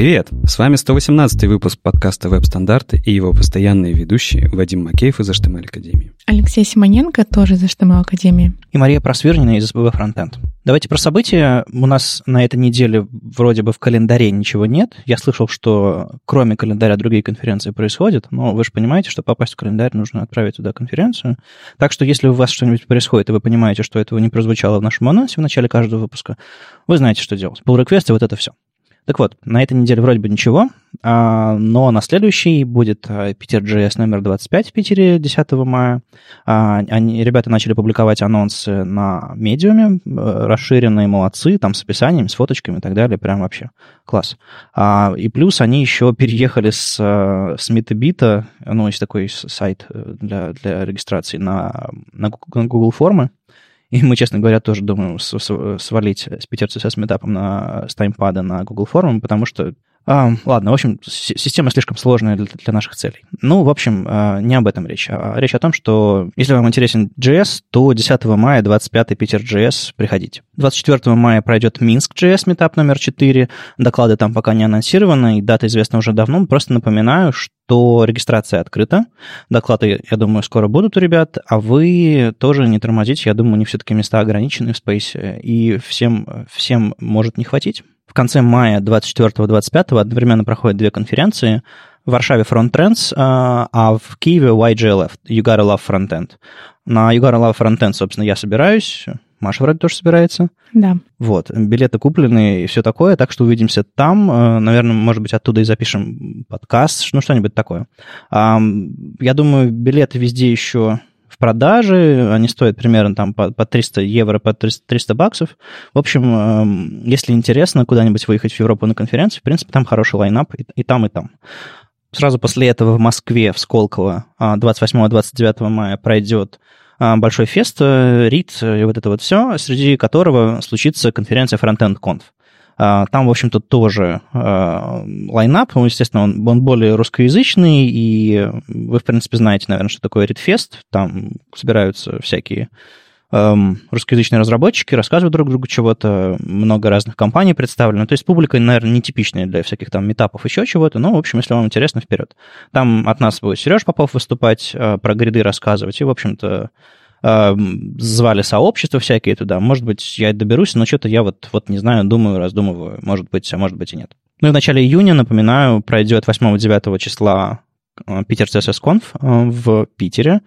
Привет! С вами 118 выпуск подкаста «Веб-стандарты» и его постоянные ведущие Вадим Макеев из HTML Академии. Алексей Симоненко тоже из HTML Академии. И Мария Просвернина из СББ Фронтенд. Давайте про события. У нас на этой неделе вроде бы в календаре ничего нет. Я слышал, что кроме календаря другие конференции происходят, но вы же понимаете, что попасть в календарь нужно отправить туда конференцию. Так что если у вас что-нибудь происходит, и вы понимаете, что этого не прозвучало в нашем анонсе в начале каждого выпуска, вы знаете, что делать. Pull request и вот это все. Так вот, на этой неделе вроде бы ничего, а, но на следующий будет а, Питер JS номер 25 в Питере 10 мая. А, они, ребята начали публиковать анонсы на медиуме, расширенные, молодцы, там с описанием, с фоточками и так далее, прям вообще класс. И плюс они еще переехали с, с Meetabit, ну, есть такой сайт э, для, для регистрации на, на Google формы, и мы, честно говоря, тоже думаем свалить с Питер CSS метапом на, с таймпада на Google форму, потому что а, ладно, в общем, система слишком сложная для, для наших целей. Ну, в общем, а, не об этом речь. А речь о том, что если вам интересен JS, то 10 мая 25 Питер JS приходите. 24 мая пройдет Минск JS метап номер 4. Доклады там пока не анонсированы, и дата известна уже давно. Просто напоминаю, что регистрация открыта. Доклады, я думаю, скоро будут у ребят, а вы тоже не тормозите. Я думаю, у них все-таки места ограничены в Space, и всем, всем может не хватить. В конце мая 24-25 одновременно проходят две конференции. В Варшаве Front Trends, а, а в Киеве YGLF, You Gotta Love Frontend. На You Gotta Love Frontend, собственно, я собираюсь. Маша вроде тоже собирается. Да. Вот, билеты куплены и все такое, так что увидимся там. Э, наверное, может быть, оттуда и запишем подкаст, ну, что-нибудь такое. Я думаю, билеты везде еще продаже, они стоят примерно там по, по 300 евро, по 300, 300 баксов. В общем, эм, если интересно куда-нибудь выехать в Европу на конференцию, в принципе, там хороший лайнап и, и там, и там. Сразу после этого в Москве, в Сколково, 28-29 а, мая пройдет большой фест, э, РИД и вот это вот все, среди которого случится конференция Frontend Conf. А, там, в общем-то, тоже а, лайнап, естественно, он, он более русскоязычный, и вы, в принципе, знаете, наверное, что такое Redfest. Там собираются всякие эм, русскоязычные разработчики, рассказывают друг другу чего-то, много разных компаний представлено. То есть публика, наверное, нетипичная для всяких там метапов, еще чего-то, но, в общем, если вам интересно, вперед. Там от нас будет Сереж Попов выступать, э, про гриды рассказывать, и, в общем-то, звали сообщества всякие туда. Может быть, я доберусь, но что-то я вот, вот не знаю, думаю, раздумываю. Может быть, а может быть и нет. Ну и в начале июня, напоминаю, пройдет 8-9 числа Питер CSS Conf в Питере.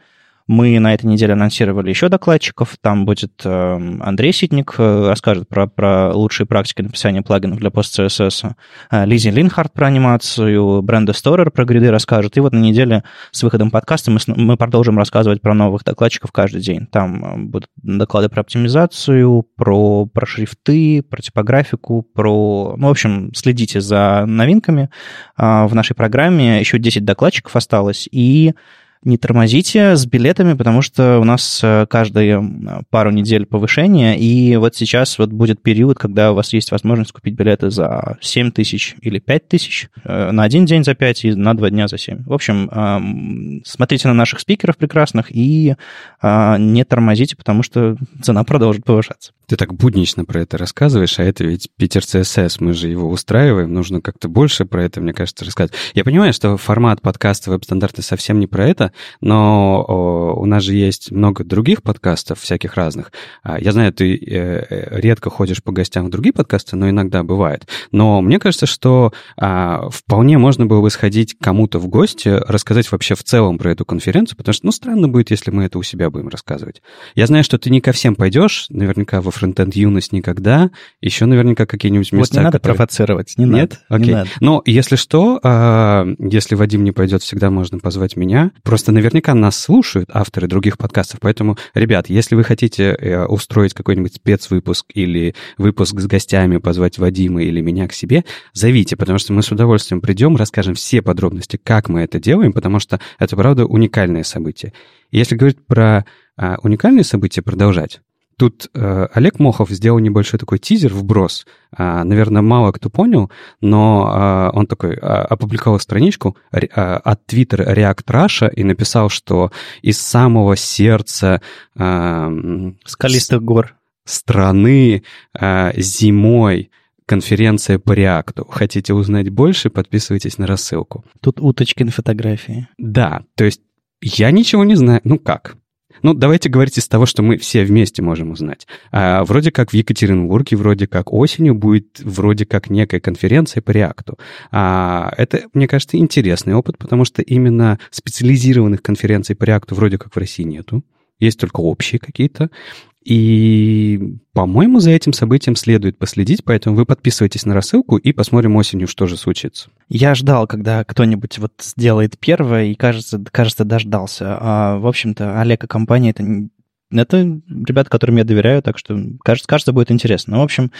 Мы на этой неделе анонсировали еще докладчиков. Там будет эм, Андрей Ситник, э, расскажет про, про лучшие практики написания плагинов для PostCSS. Э, Лизи Линхард про анимацию, Бренда Сторер про гриды расскажет. И вот на неделе с выходом подкаста мы, мы продолжим рассказывать про новых докладчиков каждый день. Там э, будут доклады про оптимизацию, про, про шрифты, про типографику, про... Ну, в общем, следите за новинками в нашей программе. Еще 10 докладчиков осталось. И не тормозите с билетами, потому что у нас э, каждые пару недель повышение, и вот сейчас вот будет период, когда у вас есть возможность купить билеты за 7 тысяч или 5 тысяч, э, на один день за 5 и на два дня за 7. В общем, эм, смотрите на наших спикеров прекрасных и э, не тормозите, потому что цена продолжит повышаться. Ты так буднично про это рассказываешь, а это ведь Питер CSS, мы же его устраиваем, нужно как-то больше про это, мне кажется, рассказать. Я понимаю, что формат подкаста веб-стандарты совсем не про это, но у нас же есть много других подкастов, всяких разных. А, я знаю, ты э, э, редко ходишь по гостям в другие подкасты, но иногда бывает. Но мне кажется, что а, вполне можно было бы сходить кому-то в гости, рассказать вообще в целом про эту конференцию, потому что, ну, странно будет, если мы это у себя будем рассказывать. Я знаю, что ты не ко всем пойдешь, наверняка во фронтенд юность никогда, еще наверняка какие-нибудь места... Вот не надо которые... провоцировать, не Нет? надо. Окей. Не надо. Но если что, а, если Вадим не пойдет, всегда можно позвать меня. Просто наверняка нас слушают авторы других подкастов, поэтому, ребят, если вы хотите э, устроить какой-нибудь спецвыпуск или выпуск с гостями, позвать Вадима или меня к себе, зовите, потому что мы с удовольствием придем, расскажем все подробности, как мы это делаем, потому что это, правда, уникальное событие. если говорить про а, уникальные события, продолжать, Тут э, Олег Мохов сделал небольшой такой тизер, вброс. Э, наверное, мало кто понял, но э, он такой э, опубликовал страничку э, от Twitter React Russia и написал, что из самого сердца... Э, Скалистых гор. Страны э, зимой конференция по реакту. Хотите узнать больше, подписывайтесь на рассылку. Тут уточки на фотографии. Да, то есть я ничего не знаю. Ну как? Ну, давайте говорить из того, что мы все вместе можем узнать. А, вроде как в Екатеринбурге, вроде как осенью будет вроде как некая конференция по реакту. Это, мне кажется, интересный опыт, потому что именно специализированных конференций по реакту вроде как в России нету. Есть только общие какие-то. И, по-моему, за этим событием следует последить, поэтому вы подписывайтесь на рассылку и посмотрим осенью, что же случится. Я ждал, когда кто-нибудь вот сделает первое, и, кажется, кажется дождался. А, в общем-то, Олег и компания — это, это ребята, которым я доверяю, так что, кажется, кажется, будет интересно. Ну, в общем,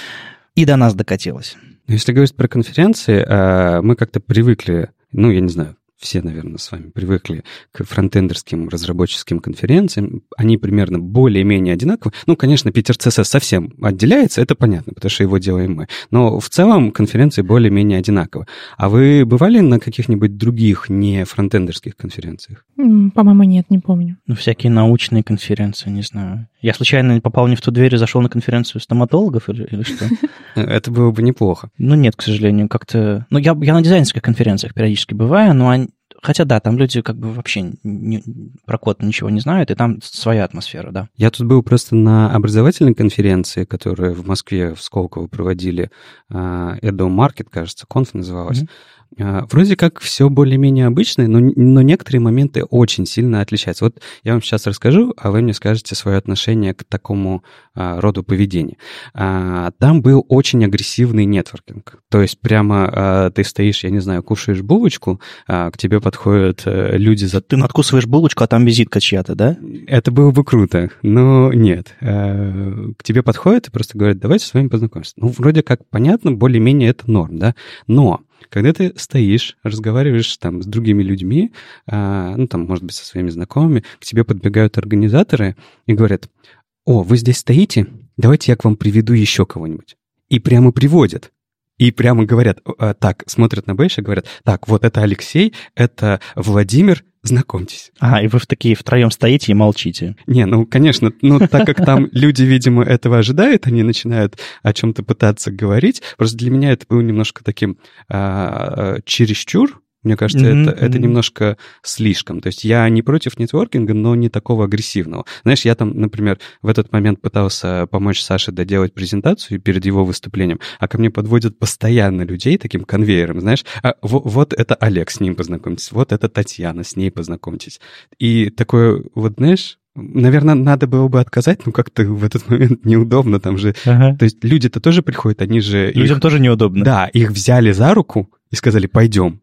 и до нас докатилось. Если говорить про конференции, а, мы как-то привыкли, ну, я не знаю, все, наверное, с вами привыкли к фронтендерским разработческим конференциям. Они примерно более-менее одинаковы. Ну, конечно, Питер CSS совсем отделяется, это понятно, потому что его делаем мы. Но в целом конференции более-менее одинаковы. А вы бывали на каких-нибудь других не фронтендерских конференциях? По-моему, нет, не помню. Ну, всякие научные конференции, не знаю. Я случайно попал не в ту дверь и зашел на конференцию стоматологов или, или что? Это было бы неплохо. Ну, нет, к сожалению, как-то... Ну, я, я на дизайнерских конференциях периодически бываю, но они, Хотя да, там люди как бы вообще не, про код ничего не знают, и там своя атмосфера, да. Я тут был просто на образовательной конференции, которую в Москве, в Сколково проводили, а, Edo Market, кажется, конф называлась. Mm-hmm. А, вроде как все более-менее обычное, но, но некоторые моменты очень сильно отличаются. Вот я вам сейчас расскажу, а вы мне скажете свое отношение к такому а, роду поведения. А, там был очень агрессивный нетворкинг. То есть прямо а, ты стоишь, я не знаю, кушаешь булочку, а, к тебе подходят а, люди за... Ты надкусываешь булочку, а там визитка чья-то, да? Это было бы круто, но нет. А, к тебе подходят и просто говорят, давайте с вами познакомимся. Ну, вроде как понятно, более-менее это норм, да? Но когда ты стоишь, разговариваешь там с другими людьми, а, ну, там, может быть, со своими знакомыми, к тебе подбегают организаторы и говорят, о, вы здесь стоите? Давайте я к вам приведу еще кого-нибудь. И прямо приводят. И прямо говорят, так, смотрят на Бэйша, говорят, так, вот это Алексей, это Владимир, знакомьтесь. А, и вы в такие втроем стоите и молчите. Не, ну, конечно, ну, так как там люди, видимо, этого ожидают, они начинают о чем-то пытаться говорить. Просто для меня это было немножко таким а, а чересчур, мне кажется, mm-hmm, это, mm-hmm. это немножко слишком. То есть я не против нетворкинга, но не такого агрессивного. Знаешь, я там, например, в этот момент пытался помочь Саше доделать презентацию перед его выступлением, а ко мне подводят постоянно людей таким конвейером, знаешь, а, вот, вот это Олег, с ним познакомьтесь, вот это Татьяна, с ней познакомьтесь. И такое, вот знаешь, Наверное, надо было бы отказать, но как-то в этот момент неудобно, там же... Ага. То есть люди-то тоже приходят, они же... Людям их, тоже неудобно. Да, их взяли за руку и сказали, пойдем.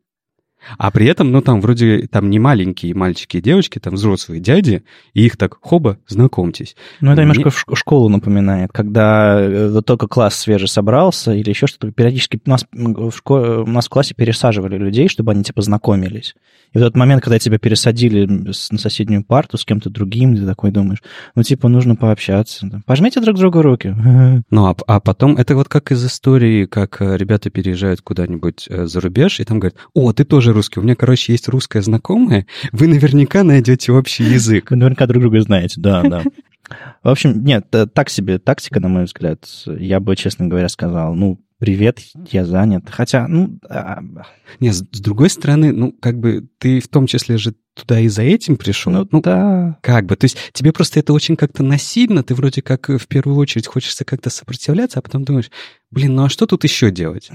А при этом, ну, там вроде там не маленькие мальчики и девочки, там взрослые дяди, и их так, хоба, знакомьтесь. Ну, это немножко Мне... школу напоминает, когда э, только класс свежий собрался или еще что-то. Периодически у нас в, школе, у нас в классе пересаживали людей, чтобы они, типа, знакомились. И в тот момент, когда тебя пересадили на соседнюю парту с кем-то другим, ты такой думаешь, ну, типа, нужно пообщаться. Пожмите друг другу руки. Ну, а, а потом, это вот как из истории, как э, ребята переезжают куда-нибудь э, за рубеж, и там говорят, о, ты тоже русский. У меня, короче, есть русская знакомая, вы наверняка найдете общий язык. Вы наверняка друг друга знаете, да, да. В общем, нет, э, так себе тактика, на мой взгляд. Я бы, честно говоря, сказал, ну, привет, я занят. Хотя, ну... А... Не, с, с другой стороны, ну, как бы ты в том числе же туда и за этим пришел. Ну, ну да. Как бы, то есть тебе просто это очень как-то насильно, ты вроде как в первую очередь хочется как-то сопротивляться, а потом думаешь, блин, ну а что тут еще делать?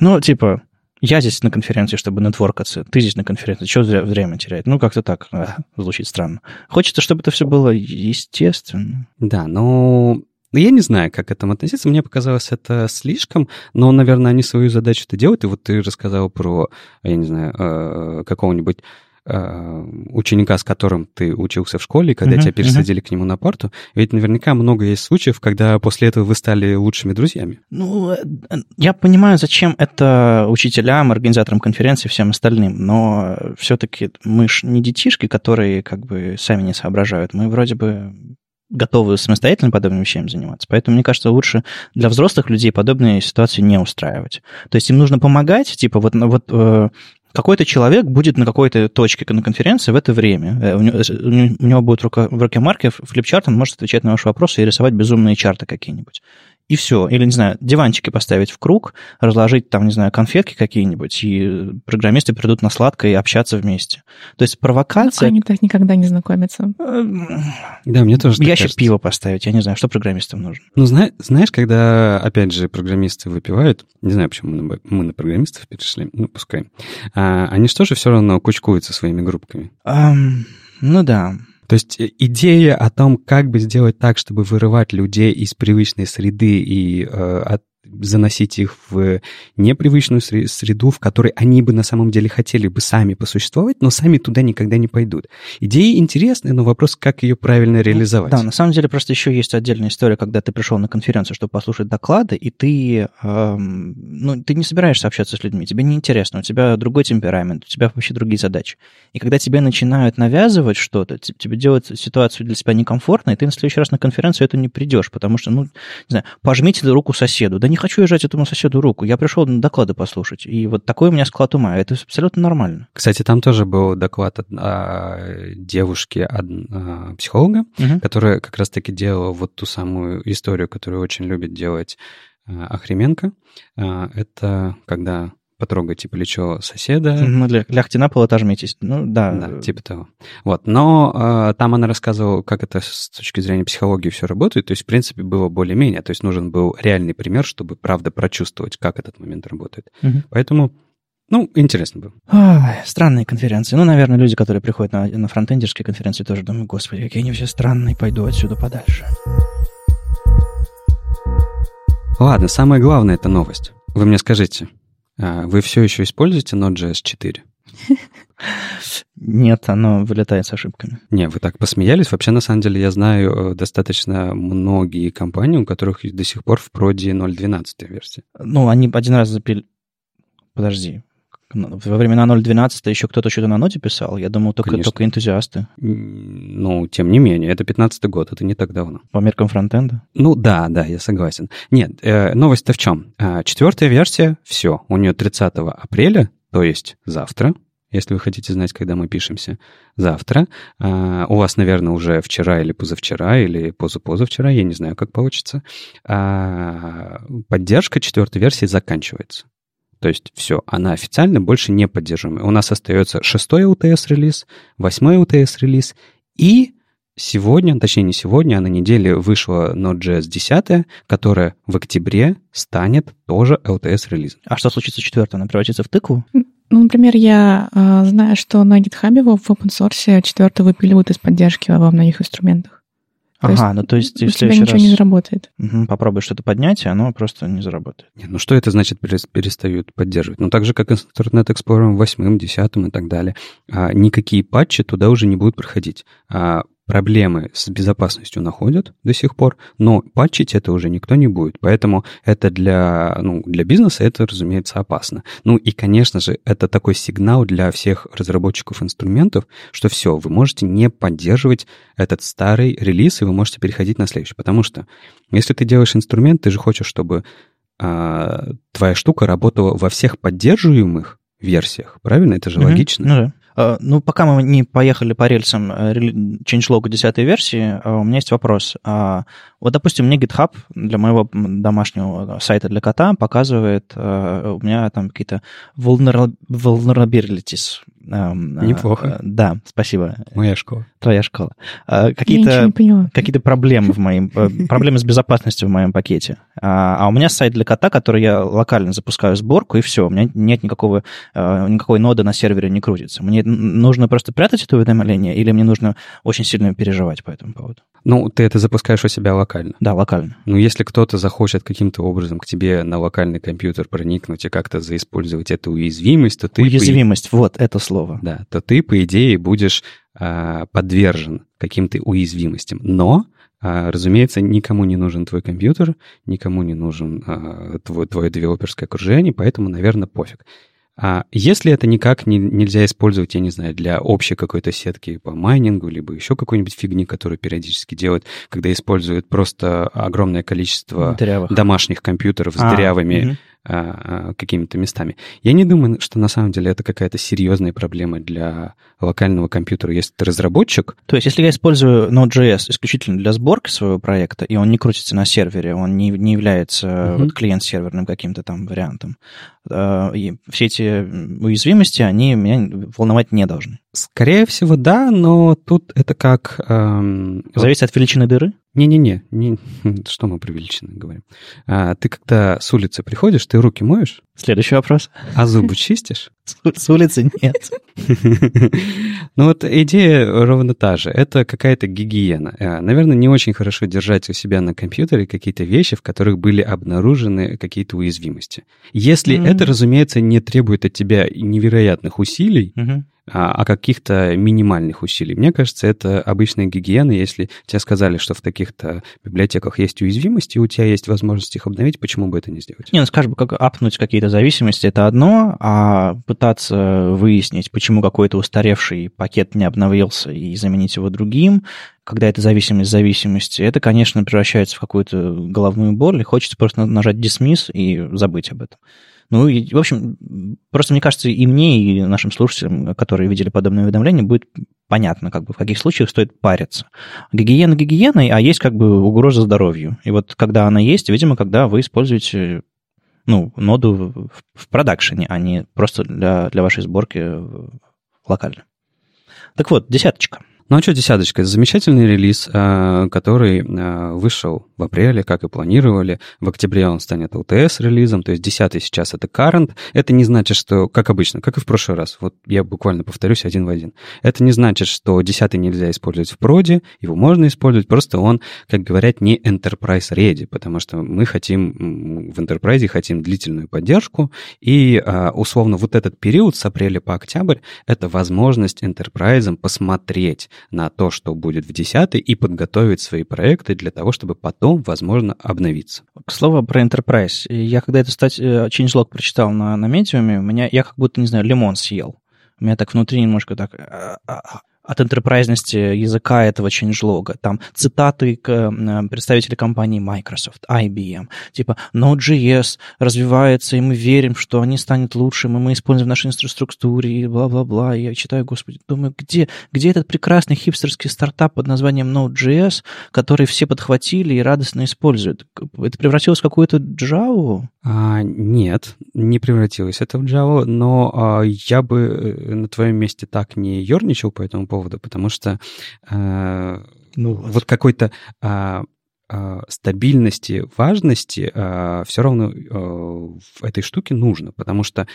Ну, типа, я здесь на конференции, чтобы нетворкаться, ты здесь на конференции, что зря время терять? Ну, как-то так а, звучит странно. Хочется, чтобы это все было естественно. Да, ну, я не знаю, как к этому относиться. Мне показалось это слишком, но, наверное, они свою задачу-то делают. И вот ты рассказал про, я не знаю, э, какого-нибудь э, ученика, с которым ты учился в школе, когда uh-huh, тебя пересадили uh-huh. к нему на парту. Ведь наверняка много есть случаев, когда после этого вы стали лучшими друзьями. Ну, э, я понимаю, зачем это учителям, организаторам конференции, всем остальным, но все-таки мы ж не детишки, которые как бы сами не соображают. Мы вроде бы готовы самостоятельно подобными вещами заниматься. Поэтому, мне кажется, лучше для взрослых людей подобные ситуации не устраивать. То есть им нужно помогать, типа вот, вот э, какой-то человек будет на какой-то точке на конференции в это время. Э, у него, у него будет в руке маркер, флипчарт, он может отвечать на ваши вопросы и рисовать безумные чарты какие-нибудь. И все. Или, не знаю, диванчики поставить в круг, разложить там, не знаю, конфетки какие-нибудь, и программисты придут на сладкое и общаться вместе. То есть провокация... Ну, они так никогда не знакомятся. Да, мне тоже Ящик кажется. пива поставить, я не знаю, что программистам нужно. Ну, зна- знаешь, когда, опять же, программисты выпивают, не знаю, почему мы на, программистов перешли, ну, пускай, а, они что же все равно кучкуются своими группками? Ам, ну да. То есть э, идея о том, как бы сделать так, чтобы вырывать людей из привычной среды и э, от- заносить их в непривычную сре- среду, в которой они бы на самом деле хотели бы сами посуществовать, но сами туда никогда не пойдут. Идея интересная, но вопрос, как ее правильно реализовать. Да, на самом деле просто еще есть отдельная история, когда ты пришел на конференцию, чтобы послушать доклады, и ты, эм, ну, ты не собираешься общаться с людьми, тебе неинтересно, у тебя другой темперамент, у тебя вообще другие задачи. И когда тебе начинают навязывать что-то, те- тебе делают ситуацию для себя некомфортной, ты на следующий раз на конференцию это не придешь, потому что, ну, не знаю, пожмите руку соседу. Да не хочу я жать этому соседу руку, я пришел на доклады послушать. И вот такой у меня склад ума, это абсолютно нормально. Кстати, там тоже был доклад от а, девушки, од- а, психолога, Мгм. которая как раз-таки делала вот ту самую историю, которую очень любит делать а, Охременко. А, Это когда потрогайте плечо соседа, Ну, лягте на пол, отожмитесь. Ну, да. Да, типа того. Вот. Но э, там она рассказывала, как это с точки зрения психологии все работает. То есть, в принципе, было более-менее. То есть нужен был реальный пример, чтобы, правда, прочувствовать, как этот момент работает. Мгм. Поэтому, ну, интересно было. Странные конференции. Ну, наверное, люди, которые приходят на, на фронтендерские конференции, тоже думают, господи, какие они все странные, пойду отсюда подальше. Ладно, самое главное — это новость. Вы мне скажите, вы все еще используете Node.js 4? Нет, оно вылетает с ошибками. Не, вы так посмеялись. Вообще, на самом деле, я знаю э, достаточно многие компании, у которых до сих пор в проде 0.12 версия. Ну, они один раз запили... Подожди. Ну, Во времена 0.12 еще кто-то что-то на ноте писал. Я думал, только, Конечно. только энтузиасты. Ну, тем не менее, это 15 год, это не так давно. По меркам фронтенда. Ну да, да, я согласен. Нет, э, новость-то в чем? А, четвертая версия, все, у нее 30 апреля, то есть завтра, если вы хотите знать, когда мы пишемся, завтра. А, у вас, наверное, уже вчера или позавчера, или позапозавчера, я не знаю, как получится. А, поддержка четвертой версии заканчивается. То есть все, она официально больше не поддерживаема. У нас остается шестой UTS-релиз, восьмой UTS-релиз и сегодня, точнее не сегодня, а на неделе вышла Node.js 10, которая в октябре станет тоже LTS-релизом. А что случится четвертое? Она превратится в тыкву? Ну, например, я э, знаю, что на GitHub его в open source четвертый выпиливают из поддержки во многих инструментах. То Ага, есть ну то есть У в тебя ничего раз не заработает. Мгм, попробуй что-то поднять, и оно просто не заработает. Не, Ну что это значит перес- перестают поддерживать? Ну так же, как и с Internet Explorer 8, 10 и так далее. А, никакие патчи туда уже не будут проходить. А, проблемы с безопасностью находят до сих пор, но патчить это уже никто не будет. Поэтому это для, ну, для бизнеса это, разумеется, опасно. Ну и, конечно же, это такой сигнал для всех разработчиков инструментов, что все, вы можете не поддерживать этот старый релиз, и вы можете переходить на следующий. Потому что если ты делаешь инструмент, ты же хочешь, чтобы а, твоя штука работала во всех поддерживаемых версиях, правильно? Это же Мгм. логично. Ну да. А, Ну, пока мы не поехали по рельсам э, changelog 10 версии, а, у меня есть вопрос. Вот, допустим, мне GitHub для моего домашнего сайта для кота показывает, э, у меня там какие-то vulner- vulnerabilities. Эм, э, Неплохо. э, Да, спасибо. Моя школа. Твоя школа. Какие-то какие-то проблемы в моем, проблемы с безопасностью в моем пакете. А, а у меня сайт для кота, который я локально запускаю сборку, и все, у меня нет никакого, никакой ноды на сервере не крутится. Мне нужно просто прятать это уведомление, или мне нужно очень сильно переживать по этому поводу? Ну, ты это запускаешь у себя локально. Да, локально. Ну, если кто-то захочет каким-то образом к тебе на локальный компьютер проникнуть и как-то заиспользовать эту уязвимость, то ты... по Уязвимость, вот это слово. Да, то ты, по идее, будешь а, подвержен каким-то уязвимостям. Но, а, разумеется, никому не нужен твой компьютер, никому не нужен а, твой, твое девелоперское окружение, поэтому, наверное, пофиг. А если это никак не, нельзя использовать, я не знаю, для общей какой-то сетки по майнингу, либо еще какой-нибудь фигни, которую периодически делают, когда используют просто огромное количество Дырявых. домашних компьютеров с А, дырявыми а, какими-то местами. Я не думаю, что на самом деле это какая-то серьезная проблема для локального компьютера, если ты разработчик. То есть, если я использую Node.js исключительно для сборки своего проекта, и он не крутится на сервере, он не, не является uh-huh. вот, клиент-серверным каким-то там вариантом, и все эти уязвимости, они меня волновать не должны. Скорее всего, да, но тут это как... Эм, Зависит от величины дыры? Не-не-не, не, что мы про величины говорим. А, ты когда с улицы приходишь, ты руки моешь? Следующий вопрос. А зубы чистишь? С, улицы нет. Ну вот идея ровно та же. Это какая-то гигиена. А, наверное, не очень хорошо держать у себя на компьютере какие-то вещи, в которых были обнаружены какие-то уязвимости. Если это, разумеется, не требует от тебя невероятных усилий, а каких-то минимальных усилий. Мне кажется, это обычная гигиена. Если тебе сказали, что в таких-то библиотеках есть уязвимости, у тебя есть возможность их обновить, почему бы это не сделать? Не, ну скажем, как апнуть какие-то зависимости, это одно, а пытаться выяснить, почему какой-то устаревший пакет не обновился и заменить его другим, когда это зависимость зависимости, это, конечно, превращается в какую-то головную боль, и хочется просто нажать dismiss и забыть об этом. Ну, и, в общем, просто мне кажется, и мне, и нашим слушателям, которые видели подобное уведомление, будет понятно, как бы в каких случаях стоит париться. Гигиена гигиеной, а есть как бы угроза здоровью. И вот когда она есть, видимо, когда вы используете ну, ноду в продакшене, а не просто для, для вашей сборки локально. Так вот, десяточка. Ну а что десяточка? Это замечательный релиз, э, который э, вышел в апреле, как и планировали. В октябре он станет LTS-релизом, то есть десятый сейчас это current. Это не значит, что, как обычно, как и в прошлый раз, вот я буквально повторюсь один в один. Это не значит, что десятый нельзя использовать в проде, его можно использовать, просто он, как говорят, не enterprise ready, потому что мы хотим, в enterprise хотим длительную поддержку, и э, условно вот этот период с апреля по октябрь — это возможность enterprise посмотреть, на то, что будет в 10 и подготовить свои проекты для того, чтобы потом, возможно, обновиться. К слову про Enterprise. Я когда эту статью, э, changelog прочитал на, на медиуме, меня, я как будто, не знаю, лимон съел. У меня так внутри немножко так а, а, а, от интерпрайзности языка этого changelog. Там цитаты э, представителей компании Microsoft, IBM. Типа Node.js развивается, и мы верим, что они станут лучшим, и мы используем в нашей инфраструктуре, и бла-бла-бла. И я читаю, господи, думаю, где, где этот прекрасный хипстерский стартап под названием Node.js, который все подхватили и радостно используют? Это превратилось в какую-то Java? А, нет, не превратилось это в Java, но а, я бы э, на твоем месте так не ерничал по этому поводу, потому что а, ну, вот какой-то а, а, стабильности, важности а, все равно а, в этой штуке нужно, потому что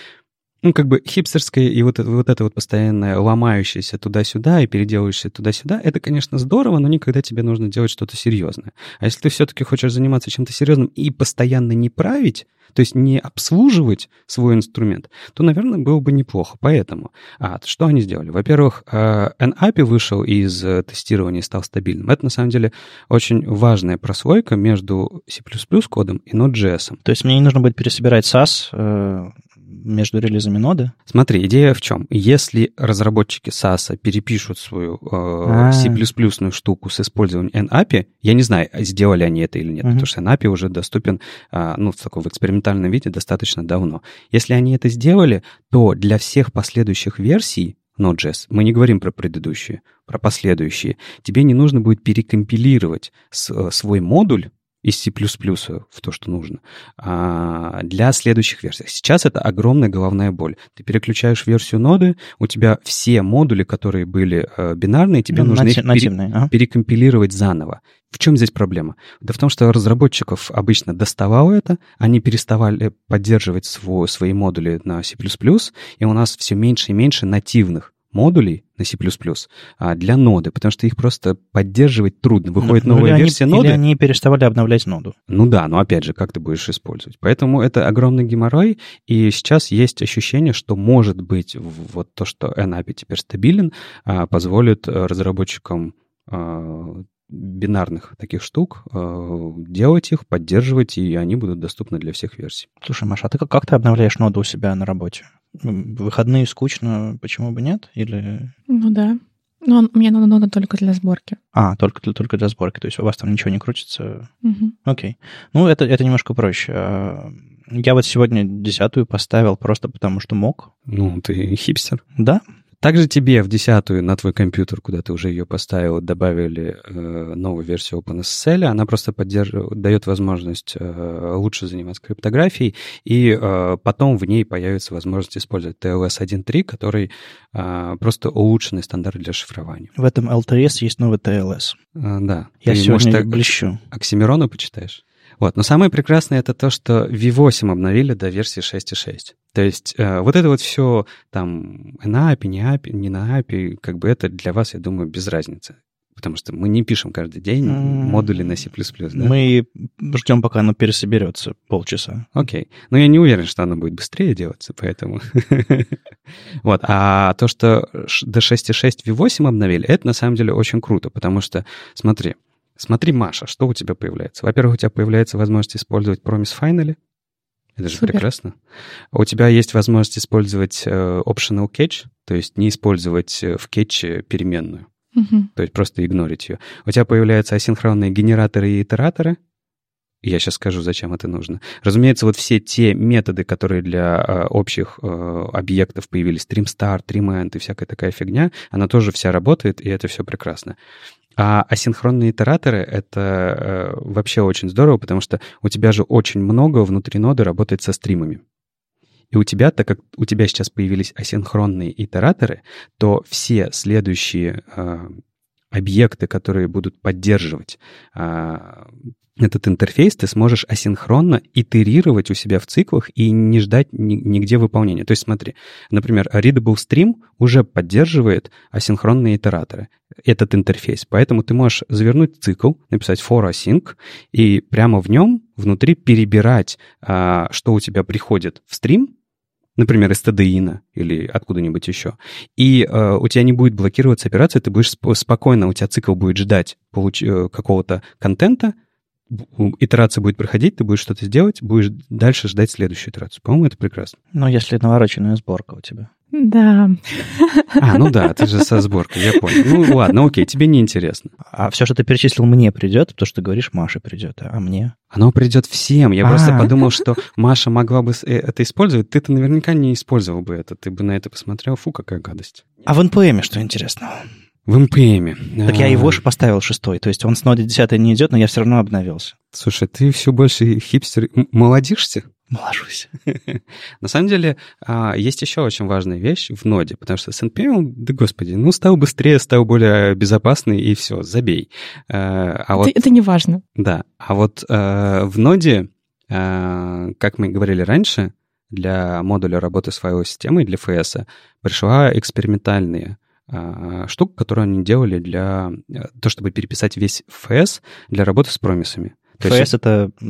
ну, как бы хипстерское и вот, вот это вот постоянное ломающееся туда-сюда и переделывающееся туда-сюда, это, конечно, здорово, но никогда тебе нужно делать что-то серьезное. А если ты все-таки хочешь заниматься чем-то серьезным и постоянно не править, то есть не обслуживать свой инструмент, то, наверное, было бы неплохо. Поэтому, а, что они сделали? Во-первых, NAPI э, вышел из э, тестирования и стал стабильным. Это, на самом деле, очень важная прослойка между C++ кодом и Node.js. То есть мне не нужно будет пересобирать SAS, между релизами ноды? Смотри, идея в чем? Если разработчики SaaS перепишут свою э, C++ штуку с использованием NAPI, я не знаю, сделали они это или нет, потому что NAPI уже доступен э, ну, в таком в экспериментальном виде достаточно давно. Если они это сделали, то для всех последующих версий Node.js. Мы не говорим про предыдущие, про последующие. Тебе не нужно будет перекомпилировать э, свой модуль из C++ в то, что нужно, а, для следующих версий. Сейчас это огромная головная боль. Ты переключаешь версию ноды, у тебя все модули, которые были э, бинарные, тебе ну, нужно их пере- ага. перекомпилировать заново. В чем здесь проблема? Да в том, что разработчиков обычно доставало это, они переставали поддерживать свой, свои модули на C++, и у нас все меньше и меньше нативных модулей на C++ а для ноды, потому что их просто поддерживать трудно. Выходит ну, новая версия они, ноды. Или они переставали обновлять ноду. Ну да, но опять же, как ты будешь использовать? Поэтому это огромный геморрой, и сейчас есть ощущение, что может быть вот то, что NAPI теперь стабилен, а, позволит э, разработчикам а, бинарных таких штук, э, делать их, поддерживать, и они будут доступны для всех версий. Слушай, Маша, а ты как ты обновляешь ноду у себя на работе? Выходные скучно, почему бы нет? Или... Ну да. Но мне надо нода только для сборки. А, только, только для сборки. То есть у вас там ничего не крутится? Угу. Окей. Ну, это, это немножко проще. А, Я вот сегодня десятую поставил просто потому, что мог. Ну, ты хипстер. Да, Также тебе в десятую на твой компьютер, куда ты уже ее поставил, добавили э, новую версию OpenSSL. Она просто поддерживает, дает возможность э, лучше заниматься криптографией, и э, потом в ней появится возможность использовать TLS 1.3, который э, просто улучшенный стандарт для шифрования. в этом LTS есть новый TLS. Э, да. Я Ты, сегодня может, так- блещу. Оксимирона почитаешь? Вот. Но самое прекрасное это то, что V8 обновили до версии 6.6. То есть э, вот это вот все там на API, не API, не на API, как бы это для вас, я думаю, без разницы. Потому что мы не пишем каждый день модули на C++, да? Мы ждем, пока оно пересоберется полчаса. Окей. Но я не уверен, что оно будет быстрее делаться, поэтому... Вот. А то, что до 6.6 V8 обновили, это на самом деле очень круто, потому что, смотри, смотри, Маша, что у тебя появляется? Во-первых, у тебя появляется возможность использовать Promise Finally. Это же Супер. прекрасно. У тебя есть возможность использовать э, optional catch, то есть не использовать э, в кетче переменную, Мгм. то есть просто игнорить ее. У тебя появляются асинхронные генераторы и итераторы. Я сейчас скажу, зачем это нужно. Разумеется, вот все те методы, которые для э, общих э, объектов появились, StreamStart, StreamEnd и всякая такая фигня, она тоже вся работает, и это все прекрасно. А асинхронные итераторы — это э, вообще очень здорово, потому что у тебя же очень много внутри ноды работает со стримами. И у тебя, так как у тебя сейчас появились асинхронные итераторы, то все следующие э, объекты, которые будут поддерживать а, этот интерфейс, ты сможешь асинхронно итерировать у себя в циклах и не ждать ни- нигде выполнения. То есть смотри, например, Readable Stream уже поддерживает асинхронные итераторы, этот интерфейс. Поэтому ты можешь завернуть цикл, написать for async, и прямо в нем внутри перебирать, а, что у тебя приходит в стрим, например, из TDI или откуда-нибудь еще, и э, у тебя не будет блокироваться операция, ты будешь сп- спокойно, у тебя цикл будет ждать получ- э, какого-то контента, итерация будет проходить, ты будешь что-то сделать, будешь дальше ждать следующую итерацию. По-моему, это прекрасно. Ну, если навороченная сборка у тебя. Да. А, ну да, ты же со сборкой, я понял. Ну ладно, окей, тебе не интересно. А все, что ты перечислил, мне придет, потому что ты говоришь, Маше придет, а мне? Оно придет всем. Я А. просто подумал, что Маша могла бы э, это использовать. Ты-то наверняка не использовал бы это. Ты бы на это посмотрел. Фу, какая гадость. А в NPM что интересного? В NPM. Так я А, его же поставил шестой, то есть он с ноды 10 не идет, но я все равно обновился. Слушай, ты все больше хипстер... Молодишься? Моложусь. На самом деле, а, есть еще очень важная вещь в ноде, потому что с NPM, да господи, ну, стал быстрее, стал более безопасный, и все, забей. Э, А вот Это, это не важно. Да, а вот э, в ноде, э, как мы говорили раньше, для модуля работы с файловой системой, для FS, пришла экспериментальная штука, которую они делали для э, то, чтобы переписать весь FS для работы с промисами. То FS есть это э,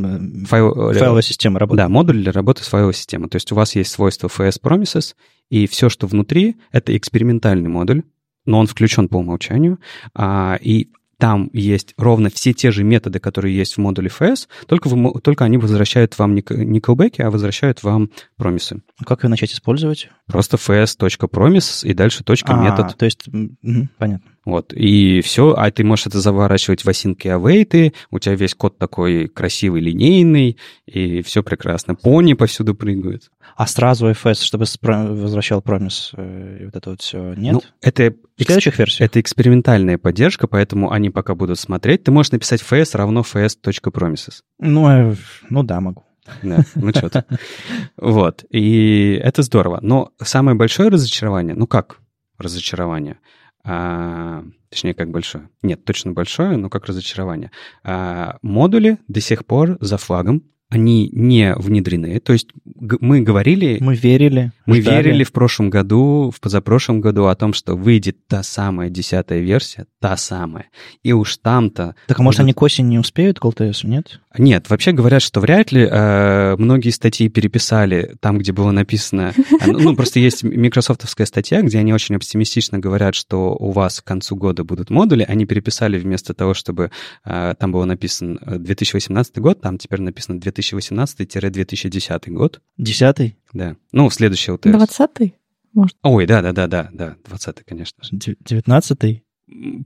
файл- файловая система работает. да, модуль для работы с файловой системой. То есть у вас есть свойство FS Promises, и все, что внутри, это экспериментальный модуль, но он включен по умолчанию, а, и там есть ровно все те же методы, которые есть в модуле FS, только, вы только они возвращают вам не, не callback, а возвращают вам промисы. Как ее начать использовать? Просто fs.promise и дальше точка А, метод. То есть, мгм, понятно. Вот, и все, а ты можешь это заворачивать в осинки авейты, у тебя весь код такой красивый, линейный, и все прекрасно. Пони повсюду прыгают. А сразу FS, чтобы возвращал промис э, и вот это вот все, нет? Ну, это, в следующих версиях? это экспериментальная поддержка, поэтому они пока будут смотреть. Ты можешь написать fs равно fs.promises. Ну, э, ну да, могу. Да, ну что ты. Вот, и это здорово. Но самое большое разочарование, ну как разочарование? А, точнее, как большое? Нет, точно большое, но как разочарование. А, модули до сих пор за флагом, они не внедрены. То есть мы говорили... Мы верили. Мы ждали. верили в прошлом году, в позапрошлом году о том, что выйдет та самая десятая версия, та самая. И уж там-то... Так а может будут- они к осени не успеют к LTS, нет? Нет, вообще говорят, что вряд ли. э, многие статьи переписали там, где было написано... э, Ну, ну, просто есть микрософтовская статья, где они очень оптимистично говорят, что у вас к концу года будут модули. Они переписали вместо того, чтобы э, там было написано э, 2018 год, там теперь написано 2018-2010 год. Десятый? Да. Ну, следующий LTS. Двадцатый? Может. Ой, да-да-да-да, да, 20 конечно же. Девятнадцатый?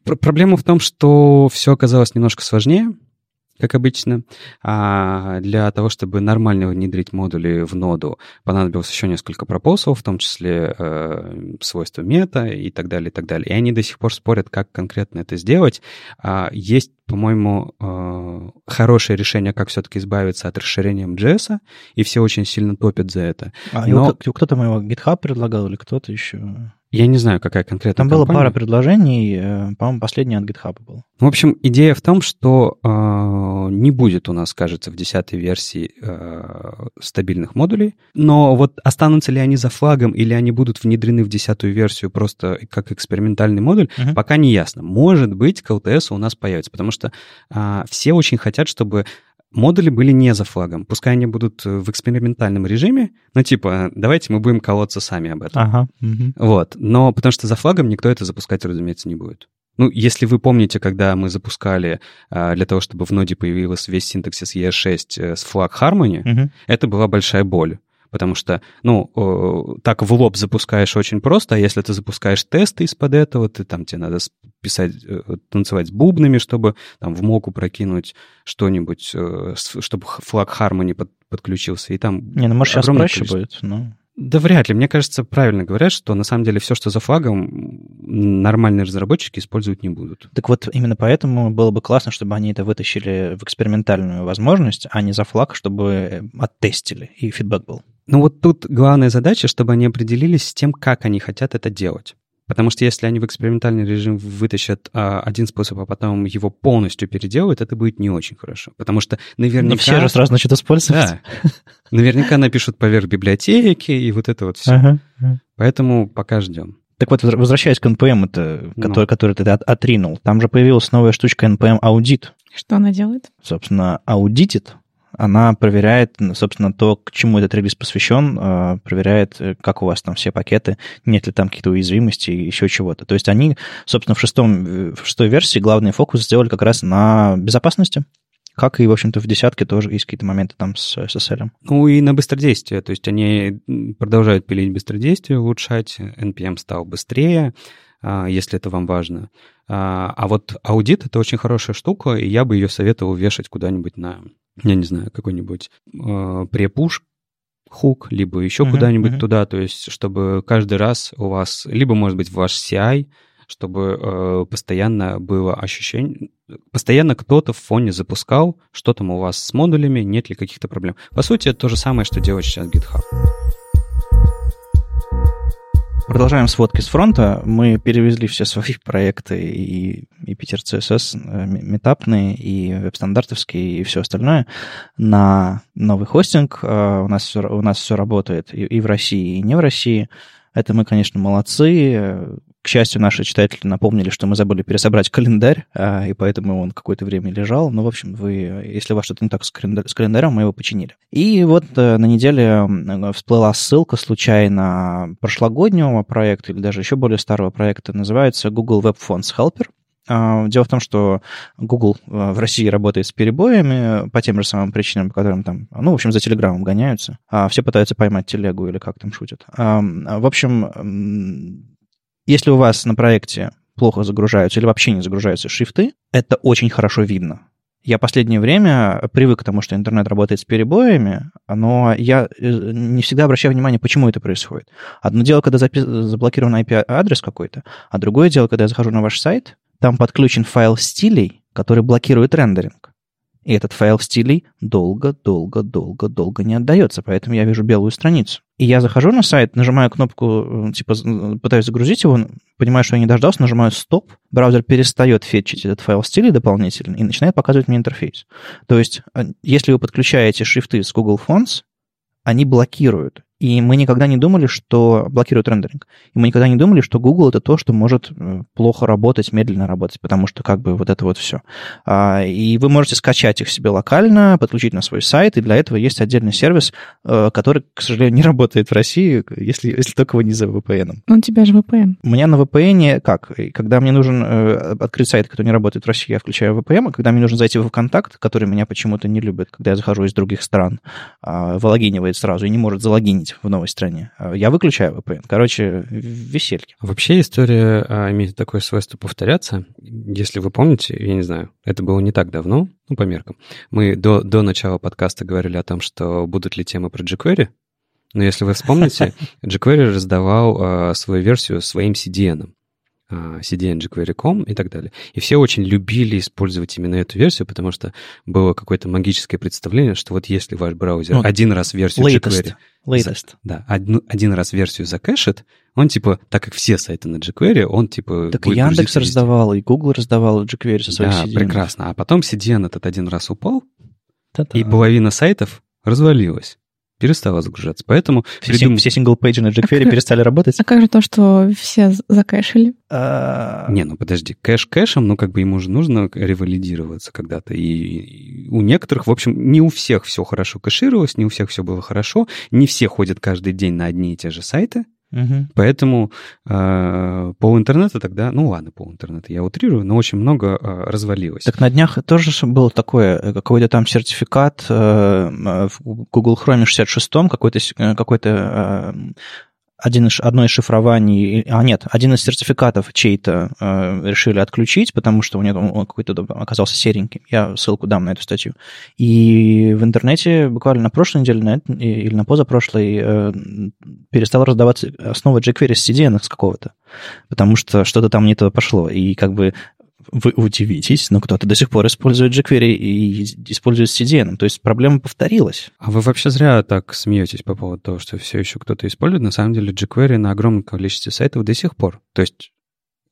Пр- Проблема в том, что все оказалось немножко сложнее, как обычно. А для того, чтобы нормально внедрить модули в ноду, понадобилось еще несколько пропосов, в том числе э, свойства мета и так далее, и так далее. И они до сих пор спорят, как конкретно это сделать. А, есть, по-моему, э, хорошее решение, как все-таки избавиться от расширения MJS, и все очень сильно топят за это. А Но... кто-то моего GitHub предлагал или кто-то еще? Я не знаю, какая конкретно Там компания. было пара предложений, э, по-моему, последняя от GitHub был. В общем, идея в том, что э, не будет у нас, кажется, в десятой версии э, стабильных модулей, но вот останутся ли они за флагом или они будут внедрены в десятую версию просто как экспериментальный модуль, uh-huh. пока не ясно. Может быть, к LTS у нас появится, потому что э, все очень хотят, чтобы модули были не за флагом. Пускай они будут э, в экспериментальном режиме, ну, типа, давайте мы будем колоться сами об этом. Ага. Угу. Вот. Но потому что за флагом никто это запускать, разумеется, не будет. Ну, если вы помните, когда мы запускали а, для того, чтобы в ноде появился весь синтаксис ES6 э, с флаг Harmony, угу. это была большая боль потому что, ну, так в лоб запускаешь очень просто, а если ты запускаешь тесты из-под этого, ты там тебе надо писать, э, танцевать с бубнами, чтобы там в моку прокинуть что-нибудь, э, чтобы флаг Harmony под, подключился, и там... Не, ну, может, сейчас проще количество... будет, но... Да вряд ли. Мне кажется, правильно говорят, что на самом деле все, что за флагом, нормальные разработчики использовать не будут. Так вот, именно поэтому было бы классно, чтобы они это вытащили в экспериментальную возможность, а не за флаг, чтобы оттестили, и фидбэк был. Ну вот тут главная задача, чтобы они определились с тем, как они хотят это делать. Потому что если они в экспериментальный режим вытащат а, один способ, а потом его полностью переделают, это будет не очень хорошо. Потому что наверняка... Не все же сразу начнут использовать. Да. Наверняка напишут поверх библиотеки и вот это вот все. Ага. Поэтому пока ждем. Так вот, возвращаясь к NPM, это, ну. который, который ты отринул, там же появилась новая штучка NPM Audit. Что она делает? Собственно, аудитит она проверяет, собственно, то, к чему этот релиз посвящен, а, проверяет, э, как у вас там все пакеты, нет ли там каких-то уязвимостей, еще чего-то. То есть они, собственно, в, шестом, в шестой версии главный фокус сделали как раз на безопасности, как и, в общем-то, в десятке тоже есть какие-то моменты там с SSL. Ну и на быстродействие, то есть они продолжают пилить быстродействие, улучшать, NPM стал быстрее, а, если это вам важно. А, а вот аудит — это очень хорошая штука, и я бы ее советовал вешать куда-нибудь на я не знаю, какой-нибудь э, препуш хук, либо еще uh-huh, куда-нибудь uh-huh. туда, то есть чтобы каждый раз у вас, либо, может быть, в ваш CI, чтобы э, постоянно было ощущение, постоянно кто-то в фоне запускал, что там у вас с модулями, нет ли каких-то проблем. По сути, это то же самое, что делает сейчас GitHub. Продолжаем сводки с фронта. Мы перевезли все свои проекты и, и Питер CSS, э, метапные, и веб-стандартовские, и все остальное на новый хостинг. Э, у нас все, у нас все работает и, и в России, и не в России. Это мы, конечно, молодцы. К счастью, наши читатели напомнили, что мы забыли пересобрать календарь, а, и поэтому он какое-то время лежал. Ну, в общем, вы, если у вас что-то не так с, календарем, мы его починили. И вот э, на неделе всплыла ссылка случайно прошлогоднего проекта, или даже еще более старого проекта, называется Google Web Fonts Helper. А, дело в том, что Google э, в России работает с перебоями по тем же самым причинам, по которым там, ну, в общем, за телеграммом гоняются. А все пытаются поймать телегу или как там шутят. В общем, если у вас на проекте плохо загружаются или вообще не загружаются шрифты, это очень хорошо видно. Я последнее время привык к тому, что интернет работает с перебоями, но я э, не всегда обращаю внимание, почему это происходит. Одно дело, когда запи- заблокирован IP-адрес какой-то, а другое дело, когда я захожу на ваш сайт, там подключен файл стилей, который блокирует рендеринг. И этот файл стилей долго-долго-долго-долго не отдается, поэтому я вижу белую страницу. И я захожу на сайт, нажимаю кнопку, типа, пытаюсь загрузить его, понимаю, что я не дождался, нажимаю стоп, браузер перестает фетчить этот файл стилей дополнительно и начинает показывать мне интерфейс. То есть, а, если вы подключаете шрифты с Google Fonts, они блокируют и мы никогда не думали, что блокирует рендеринг. И мы никогда не думали, что Google это то, что может э, плохо работать, медленно работать, потому что как бы вот это вот все. А, и вы можете скачать их себе локально, подключить на свой сайт, и для этого есть отдельный сервис, э, который, к сожалению, не работает в России, если, если только вы не за VPN. Ну, у тебя же VPN. У меня на VPN как? Когда мне нужен э, открыть сайт, который не работает в России, я включаю VPN, а когда мне нужно зайти в ВКонтакт, который меня почему-то не любит, когда я захожу из других стран, а, вылогинивает сразу и не может залогинить звонить в новой стране. Я выключаю VPN. Короче, веселье. Вообще история а, имеет такое свойство повторяться. Если вы помните, я не знаю, это было не так давно, ну, по меркам. Мы до, до начала подкаста говорили о том, что будут ли темы про jQuery, но если вы вспомните, jQuery раздавал э, свою версию своим CDN. CDN jQuery.com и так далее. И все очень любили использовать именно эту версию, потому что было какое-то магическое представление, что вот если ваш браузер ну, один раз версию latest, jQuery... Latest. Да, один, один раз версию закэшит, он типа, так как все сайты на jQuery, он типа... Так и Яндекс раздавал, и Google раздавал jQuery со своих да, CDN. прекрасно. А потом CDN этот один раз упал, Та-та. и половина сайтов развалилась перестала загружаться. Поэтому... Все, придум... все single page и на jQuery а перестали работать? А как же то, что все закэшили? А... Не, ну подожди, кэш кэшем, ну как бы ему же нужно ревалидироваться когда-то. И у некоторых, в общем, не у всех все хорошо кэшировалось, не у всех все было хорошо, не все ходят каждый день на одни и те же сайты, Угу. Поэтому э, пол интернета тогда, ну ладно, пол интернета, я утрирую, но очень много э, развалилось. Так на днях тоже было такое, э, какой-то там сертификат э, в Google Chrome 66, какой-то какой-то один из, одно из шифрований, а нет, один из сертификатов чей-то э, решили отключить, потому что у него он какой-то оказался серенький. Я ссылку дам на эту статью. И в интернете буквально на прошлой неделе на или на позапрошлой э, перестала раздаваться основа jQuery с CDN с какого-то, потому что что-то там не то пошло. И как бы вы удивитесь, но кто-то до сих пор использует jQuery и использует CDN. То есть проблема повторилась. А вы вообще зря так смеетесь по поводу того, что все еще кто-то использует. На самом деле jQuery на огромном количестве сайтов до сих пор. То есть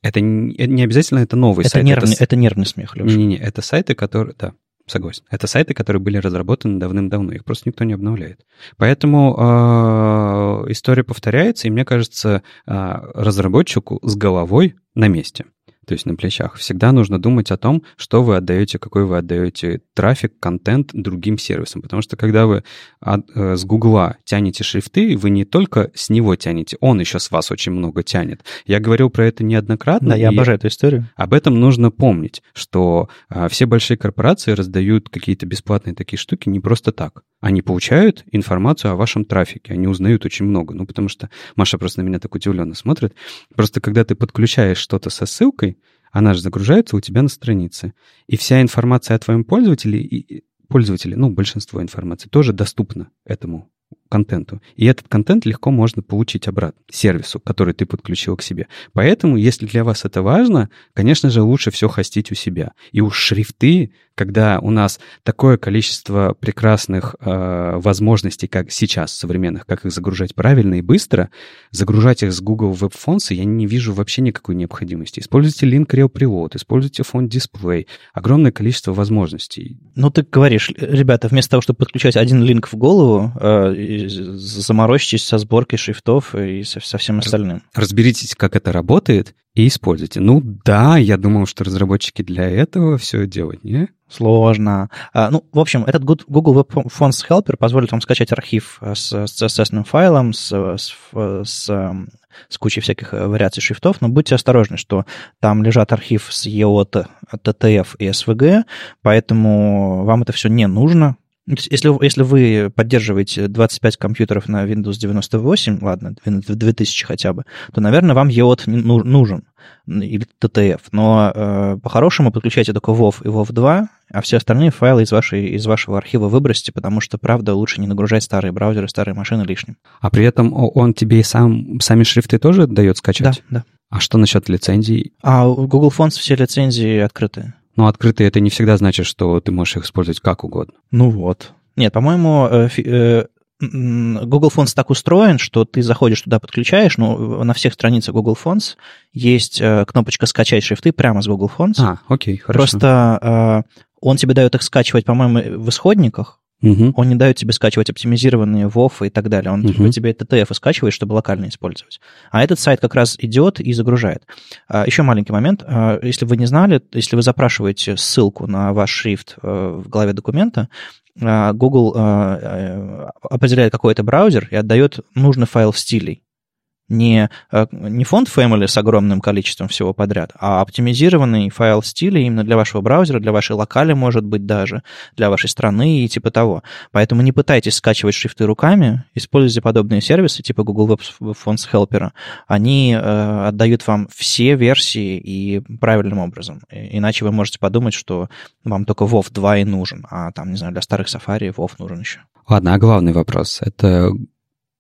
это не, не обязательно это новый это сайт. Нервный, это, это нервный смех, Леша. Не-не-не, это сайты, которые... Да, согласен. Это сайты, которые были разработаны давным-давно, их просто никто не обновляет. Поэтому э, история повторяется, и мне кажется, э, разработчику с головой на месте то есть на плечах. Всегда нужно думать о том, что вы отдаете, какой вы отдаете трафик, контент другим сервисам. Потому что когда вы от, э, с Гугла тянете шрифты, вы не только с него тянете, он еще с вас очень много тянет. Я говорил про это неоднократно. Да, я обожаю эту историю. Об этом нужно помнить, что э, все большие корпорации раздают какие-то бесплатные такие штуки не просто так. Они получают информацию о вашем трафике, они узнают очень много. Ну, потому что Маша просто на меня так удивленно смотрит. Просто когда ты подключаешь что-то со ссылкой, она же загружается у тебя на странице. И вся информация о твоем пользователе, и пользователе, ну, большинство информации тоже доступна этому контенту. И этот контент легко можно получить обратно сервису, который ты подключил к себе. Поэтому, если для вас это важно, конечно же, лучше все хостить у себя. И уж шрифты, когда у нас такое количество прекрасных э, возможностей, как сейчас, современных, как их загружать правильно и быстро, загружать их с Google Web Fonts я не вижу вообще никакой необходимости. Используйте Link Real Preload, используйте фонд Display. Огромное количество возможностей. Ну, ты говоришь, ребята, вместо того, чтобы подключать один линк в голову, э, заморочьтесь со сборкой шрифтов и со, со всем остальным. Разберитесь, как это работает, и используйте. Ну да, я думал, что разработчики для этого все делают, не? Сложно. А, ну, в общем, этот Google Web Fonts Helper позволит вам скачать архив с, с CSS файлом, с, с, с, эм, с кучей всяких э, вариаций шрифтов, но будьте осторожны, что там лежат архив с EOT, TTF и SVG, поэтому вам это все не нужно. Если, если вы поддерживаете 25 компьютеров на Windows 98, ладно, 2000 хотя бы, то, наверное, вам EOT нужен, или TTF. Но э, по-хорошему подключайте только WoW и WoW 2, а все остальные файлы из, вашей, из вашего архива выбросьте, потому что, правда, лучше не нагружать старые браузеры, старые машины лишним. А при этом он тебе и сам, сами шрифты тоже дает скачать? Да, да. А что насчет лицензий? А у Google Fonts все лицензии открытые. Но открытые это не всегда значит, что ты можешь их использовать как угодно. Ну вот. Нет, по-моему, э, э, Google Fonts так устроен, что ты заходишь туда, подключаешь, но на всех страницах Google Fonts есть э, кнопочка «Скачать шрифты» прямо с Google Fonts. А, окей, хорошо. Просто он тебе дает их скачивать, по-моему, в исходниках, Угу. Он не дает тебе скачивать оптимизированные WoW и так далее. Он угу. тебе TTF скачивает, чтобы локально использовать. А этот сайт как раз идет и загружает. А, еще маленький момент. А, если вы не знали, если вы запрашиваете ссылку на ваш шрифт э, в главе документа, а, Google э, определяет какой-то браузер и отдает нужный файл стилей. Не, э, не фонд Family с огромным количеством всего подряд, а оптимизированный файл стиля именно для вашего браузера, для вашей локали, может быть, даже, для вашей страны и типа того. Поэтому не пытайтесь скачивать шрифты руками, используйте подобные сервисы типа Google Web Fonts Helper. Они э, отдают вам все версии и правильным образом. Иначе вы можете подумать, что вам только WoW 2 и нужен, а там, не знаю, для старых Safari WoW нужен еще. Ладно, а главный вопрос. Это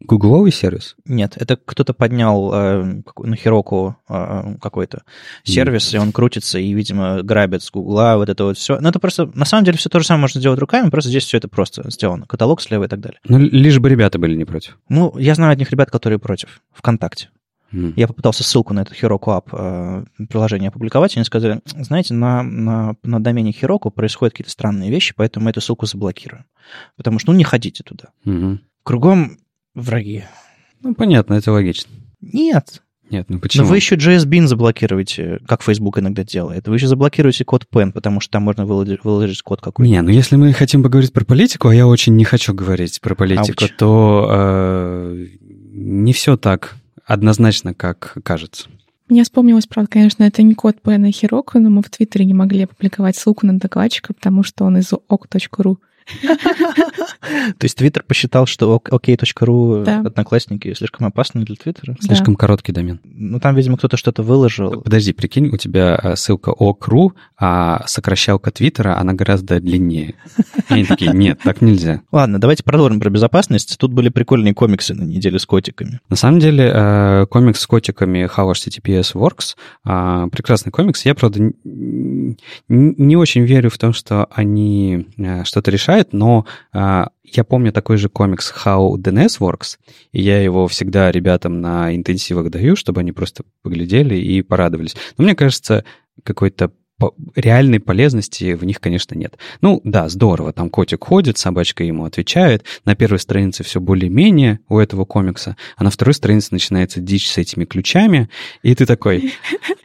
Гугловый сервис? Нет, это кто-то поднял э, на Хироку э, какой-то сервис, mm. и он крутится и, видимо, грабит с Гугла, вот это вот все. Но это просто, на самом деле, все то же самое можно сделать руками, просто здесь все это просто сделано. Каталог слева и так далее. Ну, лишь бы ребята были не против. Ну, я знаю одних ребят, которые против. ВКонтакте. Mm. Я попытался ссылку на это Heroku App э, приложение опубликовать, и они сказали, знаете, на, на, на домене Heroku происходят какие-то странные вещи, поэтому мы эту ссылку заблокируем. Потому что, ну, не ходите туда. Mm-hmm. Кругом враги. Ну, понятно, это логично. Нет. Нет, ну почему? Но вы еще JSBin заблокируете, как Facebook иногда делает. Вы еще заблокируете код PEN, потому что там можно выложить, выложить код какой-то. Не, ну если мы хотим поговорить про политику, а я очень не хочу говорить про политику, Ауч. то э, не все так однозначно, как кажется. Мне вспомнилось, правда, конечно, это не код и Heroku, но мы в Твиттере не могли опубликовать ссылку на докладчика, потому что он из ok.ru. То есть Твиттер посчитал, что ok.ru да. одноклассники слишком опасны для Твиттера? Слишком да. короткий домен. Ну, там, видимо, кто-то что-то выложил. Подожди, прикинь, у тебя э, ссылка ok.ru, а сокращалка Твиттера, она гораздо длиннее. И они такие, нет, так нельзя. Ладно, давайте продолжим про безопасность. Тут были прикольные комиксы на неделе с котиками. На самом деле, э, комикс с котиками How HTTPS Works э, прекрасный комикс. Я, правда, не очень верю в том, что они что-то решают, мешает, но а, я помню такой же комикс How DNS Works, и я его всегда ребятам на интенсивах даю, чтобы они просто поглядели и порадовались. Но мне кажется, какой-то реальной полезности в них, конечно, нет. Ну, да, здорово, там котик ходит, собачка ему отвечает. На первой странице все более-менее у этого комикса, а на второй странице начинается дичь с этими ключами, и ты такой,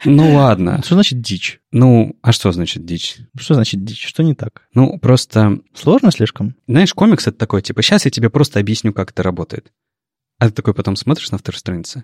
ну ладно. Что значит дичь? Ну, а что значит дичь? Что значит дичь? Что не так? Ну, просто... Сложно слишком? Знаешь, комикс это такой, типа, сейчас я тебе просто объясню, как это работает. А ты такой потом смотришь на второй странице.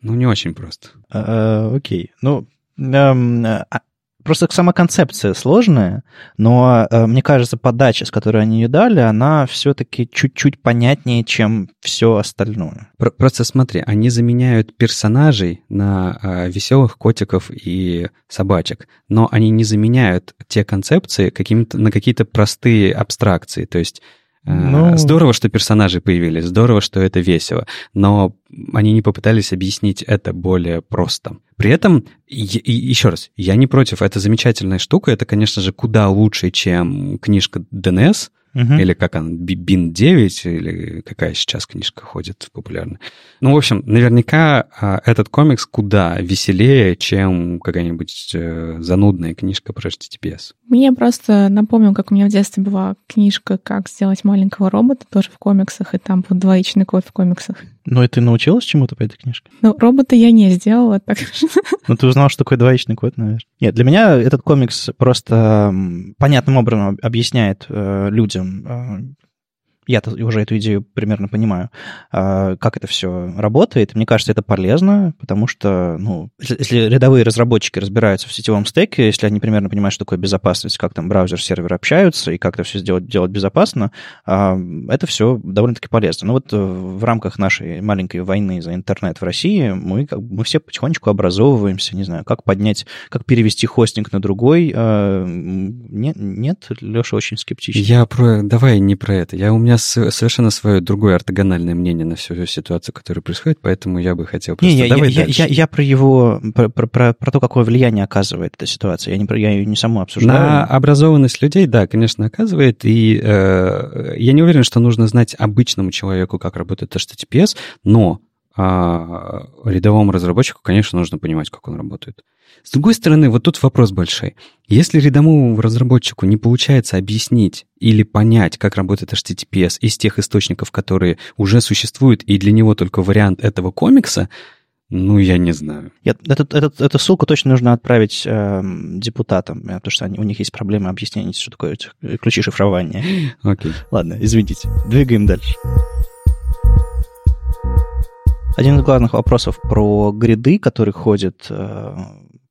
Ну, не очень просто. А, а, окей. Ну, эм, а, Просто сама концепция сложная, но э, мне кажется, подача, с которой они ее дали, она все-таки чуть-чуть понятнее, чем все остальное. Просто смотри, они заменяют персонажей на э, веселых котиков и собачек, но они не заменяют те концепции какими-то, на какие-то простые абстракции. То есть ну... Здорово, что персонажи появились, здорово, что это весело, но они не попытались объяснить это более просто. При этом, и, и, еще раз, я не против, это замечательная штука, это, конечно же, куда лучше, чем книжка DNS, Угу. Или как она, Бин 9, или какая сейчас книжка ходит популярная. Ну, в общем, наверняка а, этот комикс куда веселее, чем какая-нибудь э, занудная книжка про HTTPS. Мне просто напомнил, как у меня в детстве была книжка «Как сделать маленького робота», тоже в комиксах, и там вот двоичный код в комиксах. Ну, и ты научилась чему-то по этой книжке? Ну, робота я не сделала, так Ну, ты узнал, что такое двоичный код, наверное. Нет, для меня этот комикс просто понятным образом объясняет э, людям, э, я уже эту идею примерно понимаю, а, как это все работает. Мне кажется, это полезно, потому что, ну, если рядовые разработчики разбираются в сетевом стеке, если они примерно понимают, что такое безопасность, как там браузер, сервер общаются и как это все сделать, делать безопасно, а, это все довольно-таки полезно. Ну вот э, в рамках нашей маленькой войны за интернет в России мы, мы все потихонечку образовываемся, не знаю, как поднять, как перевести хостинг на другой. А, нет, нет Леша очень скептичен. Я про... Давай не про это. Я у меня меня совершенно свое другое ортогональное мнение на всю ситуацию, которая происходит, поэтому я бы хотел просто... Не, я, Давай я, я, я про его, про, про, про, про то, какое влияние оказывает эта ситуация. Я, не, я ее не саму обсуждаю. На образованность людей, да, конечно, оказывает, и э, я не уверен, что нужно знать обычному человеку, как работает HTTPS, но а рядовому разработчику, конечно, нужно понимать, как он работает. С другой стороны, вот тут вопрос большой. Если рядовому разработчику не получается объяснить или понять, как работает HTTPS из тех источников, которые уже существуют, и для него только вариант этого комикса, ну, я не знаю. Я, этот, этот, эту ссылку точно нужно отправить э, депутатам, потому что они, у них есть проблемы объяснения, что такое ключи шифрования. Окей. Ладно, извините. Двигаем дальше. Один из главных вопросов про гриды, который ходит э,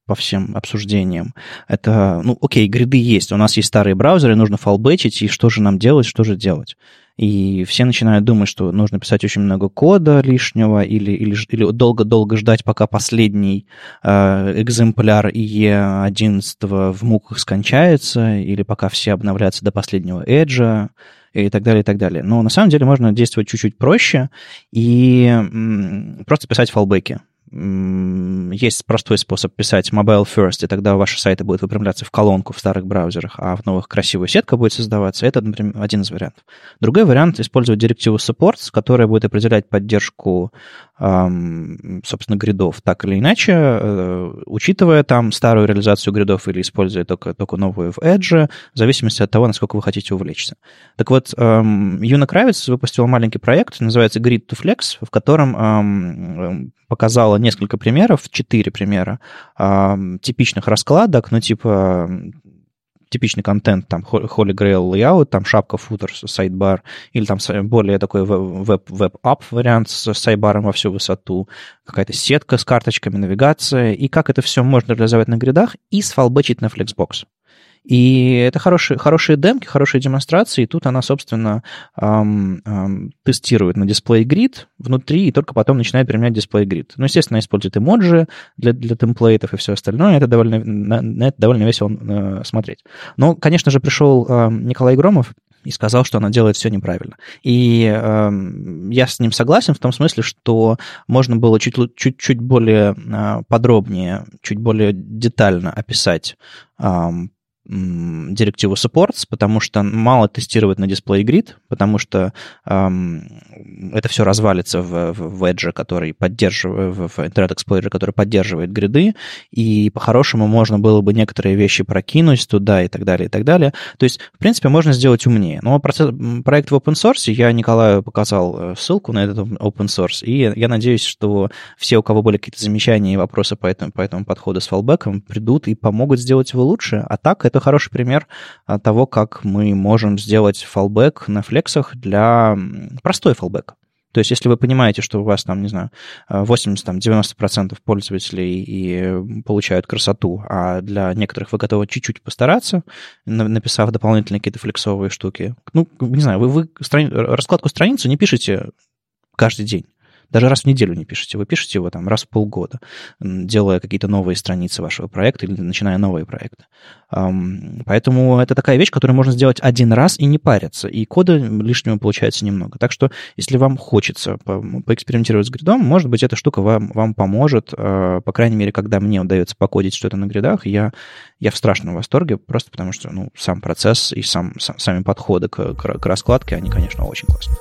по всем обсуждениям, это, ну, окей, гриды есть, у нас есть старые браузеры, нужно фалбэчить, и что же нам делать, что же делать? И все начинают думать, что нужно писать очень много кода лишнего или, или, или долго-долго ждать, пока последний э, экземпляр IE11 в муках скончается, или пока все обновляются до последнего эджа и так далее, и так далее. Но на самом деле можно действовать чуть-чуть проще и просто писать фалбеки есть простой способ писать mobile first, и тогда ваши сайты будут выпрямляться в колонку в старых браузерах, а в новых красивая сетка будет создаваться. Это, например, один из вариантов. Другой вариант — использовать директиву supports, которая будет определять поддержку, собственно, гридов так или иначе, э, учитывая там старую реализацию гридов или используя только, только новую в Edge, в зависимости от того, насколько вы хотите увлечься. Так вот, Юна Кравец выпустила маленький проект, называется Grid to Flex, в котором показала несколько примеров, четыре примера типичных раскладок, ну, типа типичный контент, там, Holy Grail layout, там шапка, футер, сайдбар, или там более такой web app вариант с сайдбаром во всю высоту, какая-то сетка с карточками, навигация, и как это все можно реализовать на гридах и с fallback ить на Flexbox. И это хорошие, хорошие демки, хорошие демонстрации. И тут она, собственно, эм, эм, тестирует на дисплей грид внутри, и только потом начинает применять дисплей грид. Ну, естественно, использует эмоджи для, для темплейтов и все остальное. Это довольно, на, на это довольно весело э, смотреть. Но, конечно же, пришел э, Николай Громов, и сказал, что она делает все неправильно. И э, я с ним согласен в том смысле, что можно было чуть, чуть, чуть более э, подробнее, чуть более детально описать директиву supports, потому что мало тестировать на дисплей grid, потому что эм, это все развалится в, в Edge, который поддерживает, в Internet Explorer, который поддерживает гриды, и по-хорошему можно было бы некоторые вещи прокинуть туда и так далее, и так далее. То есть, в принципе, можно сделать умнее. Но процесс, проект в open source, я Николаю показал э, ссылку на этот open source, и я надеюсь, что все, у кого были какие-то замечания и вопросы по этому, по этому подходу с фалбеком, придут и помогут сделать его лучше. А так, это хороший пример а, того, как мы можем сделать фалбэк на флексах для простой фалбэк. То есть, если вы понимаете, что у вас там, не знаю, 80-90% пользователей и получают красоту, а для некоторых вы готовы чуть-чуть постараться, написав дополнительные какие-то флексовые штуки. Ну, не знаю, вы, вы страни... раскладку страницу не пишете каждый день. Даже раз в неделю не пишете, вы пишете его там раз в полгода, делая какие-то новые страницы вашего проекта или начиная новые проекты. Поэтому это такая вещь, которую можно сделать один раз и не париться, и кода лишнего получается немного. Так что, если вам хочется по поэкспериментировать с гридом, может быть, эта штука вам, вам поможет, а, по крайней мере, когда мне удается покодить что-то на гридах, я, я в страшном восторге, просто потому что ну, сам процесс и сам, сам, сами подходы к, к, к раскладке, они, конечно, очень классные.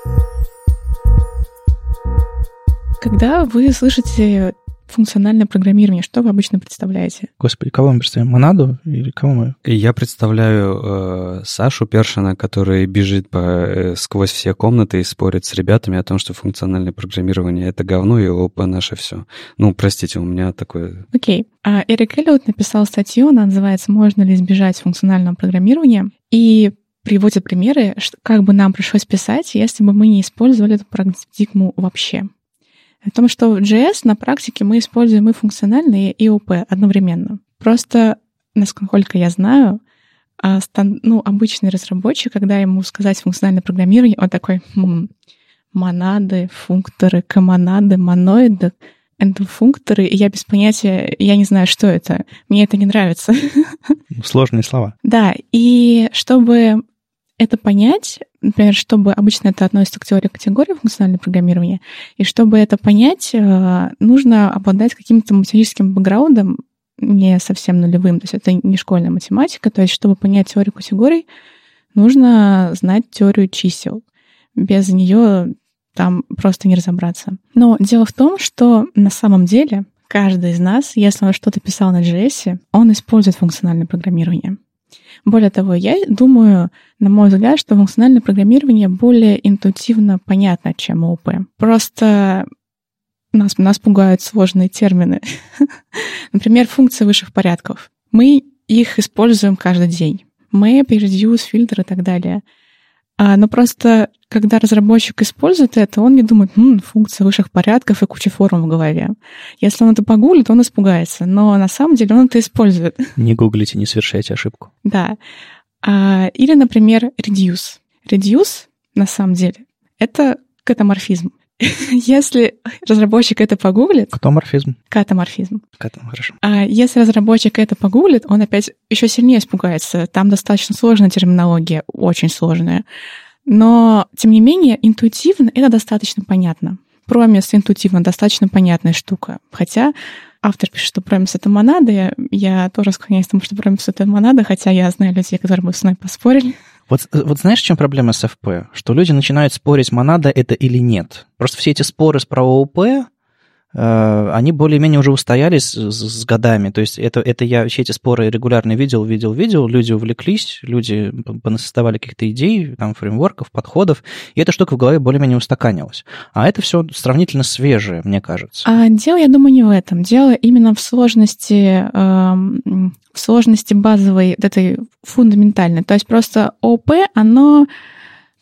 Когда вы слышите функциональное программирование, что вы обычно представляете? Господи, кого мы представляем? Монаду или кого мы? Я представляю э, Сашу Першина, который бежит по, э, сквозь все комнаты и спорит с ребятами о том, что функциональное программирование — это говно, и ОП наше все. Ну, простите, у меня такое... Окей. Okay. А Эрик Эллиот написал статью, она называется «Можно ли избежать функционального программирования?» И приводит примеры, как бы нам пришлось писать, если бы мы не использовали эту парадигму вообще. О том, что в JS на практике мы используем и функциональные, и ОП одновременно. Просто, насколько я знаю, а, ну, обычный разработчик, когда ему сказать функциональное программирование, он такой, м-м, монады, функторы, комонады, моноиды, это функторы, и я без понятия, я не знаю, что это. Мне это не нравится. Сложные слова. Да, и чтобы это понять, например, чтобы обычно это относится к теории категории функционального программирования, и чтобы это понять, э, нужно обладать каким-то математическим бэкграундом, не совсем нулевым, то есть это не школьная математика, то есть чтобы понять теорию категорий, нужно знать теорию чисел. Без нее там просто не разобраться. Но дело в том, что на самом деле каждый из нас, если он что-то писал на JS, он использует функциональное программирование. Более того, я думаю, на мой взгляд, что функциональное программирование более интуитивно понятно, чем ООП. Просто нас, нас пугают сложные термины. Например, функции высших порядков. Мы их используем каждый день. Map, reduce, фильтр и так далее. А, но просто, когда разработчик использует это, он не думает, М, функция высших порядков и куча форм в голове. Если он это погуглит, он испугается. Но на самом деле он это использует. Не гуглите, не совершайте ошибку. Да. А, или, например, reduce. Reduce, на самом деле, это катаморфизм. Если разработчик это погуглит... Катаморфизм. Катаморфизм. Катам, хорошо. А если разработчик это погуглит, он опять еще сильнее испугается. Там достаточно сложная терминология, очень сложная. Но, тем не менее, интуитивно это достаточно понятно. Промис интуитивно достаточно понятная штука. Хотя автор пишет, что промис — это монада. Я тоже склоняюсь к тому, что промис — это монада, хотя я знаю людей, которые бы с мной поспорили. Вот, вот знаешь, в чем проблема с FP? Что люди начинают спорить, монада это или нет. Просто все эти споры про ООП, Э, они более-менее уже устоялись с, с годами. То есть это, это я все эти споры регулярно видел, видел, видел. Люди увлеклись, люди понасоздавали каких-то идей, там, фреймворков, подходов, и эта штука в голове более-менее устаканилась. А это все сравнительно свежее, мне кажется. А дело, я думаю, не в этом. Дело именно в сложности, э, в сложности базовой, этой фундаментальной. То есть просто ОП, оно...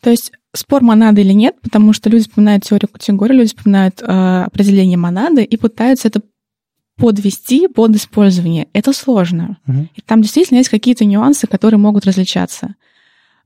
То есть спор монады или нет, потому что люди вспоминают теорию категории, люди вспоминают э, определение монады и пытаются это подвести под использование. Это сложно. Угу. И там действительно есть какие-то нюансы, которые могут различаться.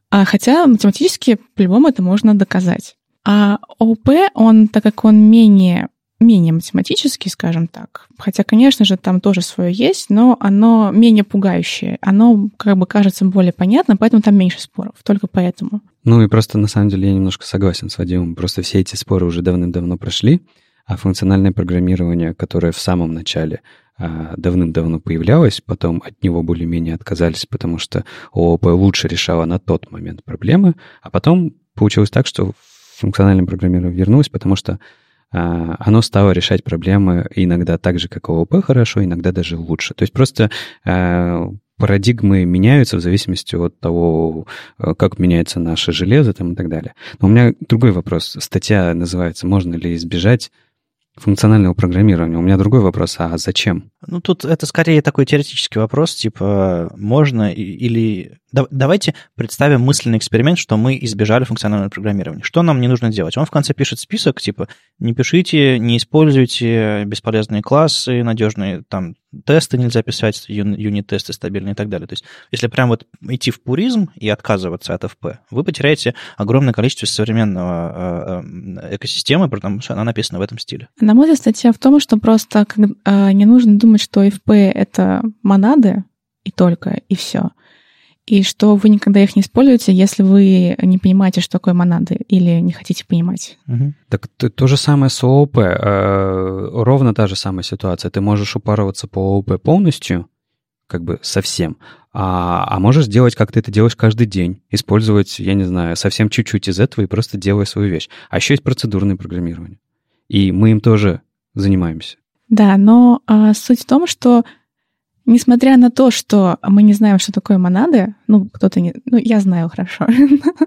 А, хотя математически по-любому это можно доказать. А ОП, он, так как он менее менее математический, скажем так. Хотя, конечно же, там тоже свое есть, но оно менее пугающее. Оно как бы кажется более понятным, поэтому там меньше споров. Только поэтому. Ну и просто на самом деле я немножко согласен с Вадимом. Просто все эти споры уже давным-давно прошли, а функциональное программирование, которое в самом начале а, давным-давно появлялось, потом от него более-менее отказались, потому что ООП лучше решало на тот момент проблемы, а потом получилось так, что функциональное программирование вернулось, потому что а, оно стало решать проблемы иногда так же, как ООП хорошо, иногда даже лучше. То есть просто а, парадигмы меняются в зависимости от того, а, как меняется наше железо там, и так далее. Но у меня другой вопрос. Статья называется «Можно ли избежать функционального программирования. У меня другой вопрос, а зачем? Ну, тут это скорее такой теоретический вопрос, типа, можно или... Давайте представим мысленный эксперимент, что мы избежали функционального программирования. Что нам не нужно делать? Он в конце пишет список, типа, не пишите, не используйте бесполезные классы, надежные там тесты нельзя писать, юнит-тесты стабильные и так далее. То есть, если прям вот идти в пуризм и отказываться от FP, вы потеряете огромное количество современного э, э, экосистемы, потому что она написана в этом стиле. На мой взгляд, статья в том, что просто э, не нужно думать, что FP — это монады и только, и все и что вы никогда их не используете, если вы не понимаете, что такое монады, или не хотите понимать. Угу. Так то, то же самое с ООП. Э, ровно та же самая ситуация. Ты можешь упарываться по ООП полностью, как бы совсем, а, а можешь делать, как ты это делаешь каждый день. Использовать, я не знаю, совсем чуть-чуть из этого и просто делай свою вещь. А еще есть процедурное программирование. И мы им тоже занимаемся. Да, но а, суть в том, что Несмотря на то, что мы не знаем, что такое монады, ну, кто-то не... Ну, я знаю хорошо.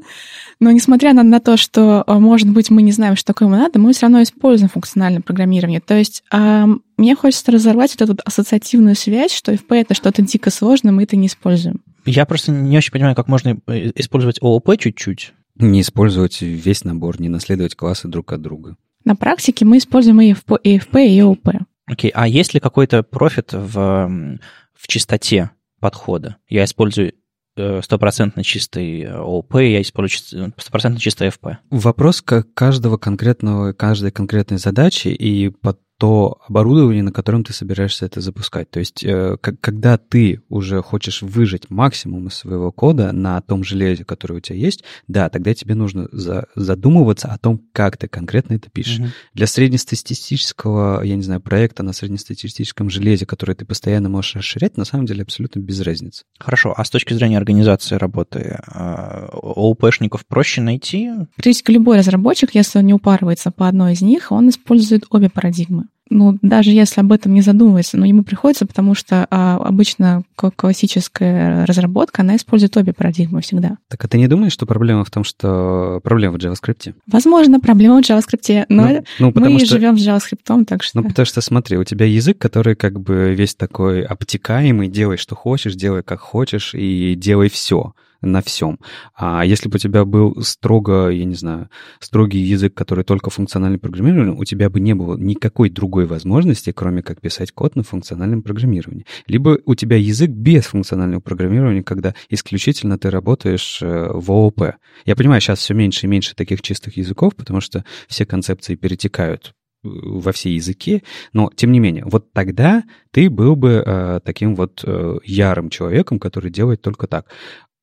Но несмотря на, на то, что, а, может быть, мы не знаем, что такое монады, мы все равно используем функциональное программирование. То есть э, мне хочется разорвать вот эту ассоциативную связь, что FP — это что-то дико сложное, мы это не используем. Я просто не очень понимаю, как можно э, использовать ООП чуть-чуть. Не использовать весь набор, не наследовать классы друг от друга. На практике мы используем и FP, и, FP, и ООП. Окей, okay. а есть ли какой-то профит в, в чистоте подхода? Я использую э, стопроцентно чистый ООП, я использую стопроцентно чистый FP. Вопрос каждого конкретного, каждой конкретной задачи и под то оборудование, на котором ты собираешься это запускать. То есть, э, когда ты уже хочешь выжать максимум из своего кода на том железе, которое у тебя есть, да, тогда тебе нужно за, задумываться о том, как ты конкретно это пишешь. Угу. Для среднестатистического, я не знаю, проекта на среднестатистическом железе, которое ты постоянно можешь расширять, на самом деле абсолютно без разницы. Хорошо, а с точки зрения организации работы, ОУПшников проще найти? Практически любой разработчик, если он не упарывается по одной из них, он использует обе парадигмы ну, даже если об этом не задумывается, но ему приходится, потому что а, обычно классическая разработка, она использует обе парадигмы всегда. Так а ты не думаешь, что проблема в том, что проблема в JavaScript? Возможно, проблема в JavaScript, но ну, ну, мы что... живем с JavaScript, так что... Ну, потому что, смотри, у тебя язык, который как бы весь такой обтекаемый, делай, что хочешь, делай, как хочешь, и делай все на всем. А если бы у тебя был строго, я не знаю, строгий язык, который только функциональный программирование, у тебя бы не было никакой другой возможности, кроме как писать код на функциональном программировании. Либо у тебя язык без функционального программирования, когда исключительно ты работаешь э, в ООП. Я понимаю, сейчас все меньше и меньше таких чистых языков, потому что все концепции перетекают во все языки, но тем не менее, вот тогда ты был бы э, таким вот э, ярым человеком, который делает только так.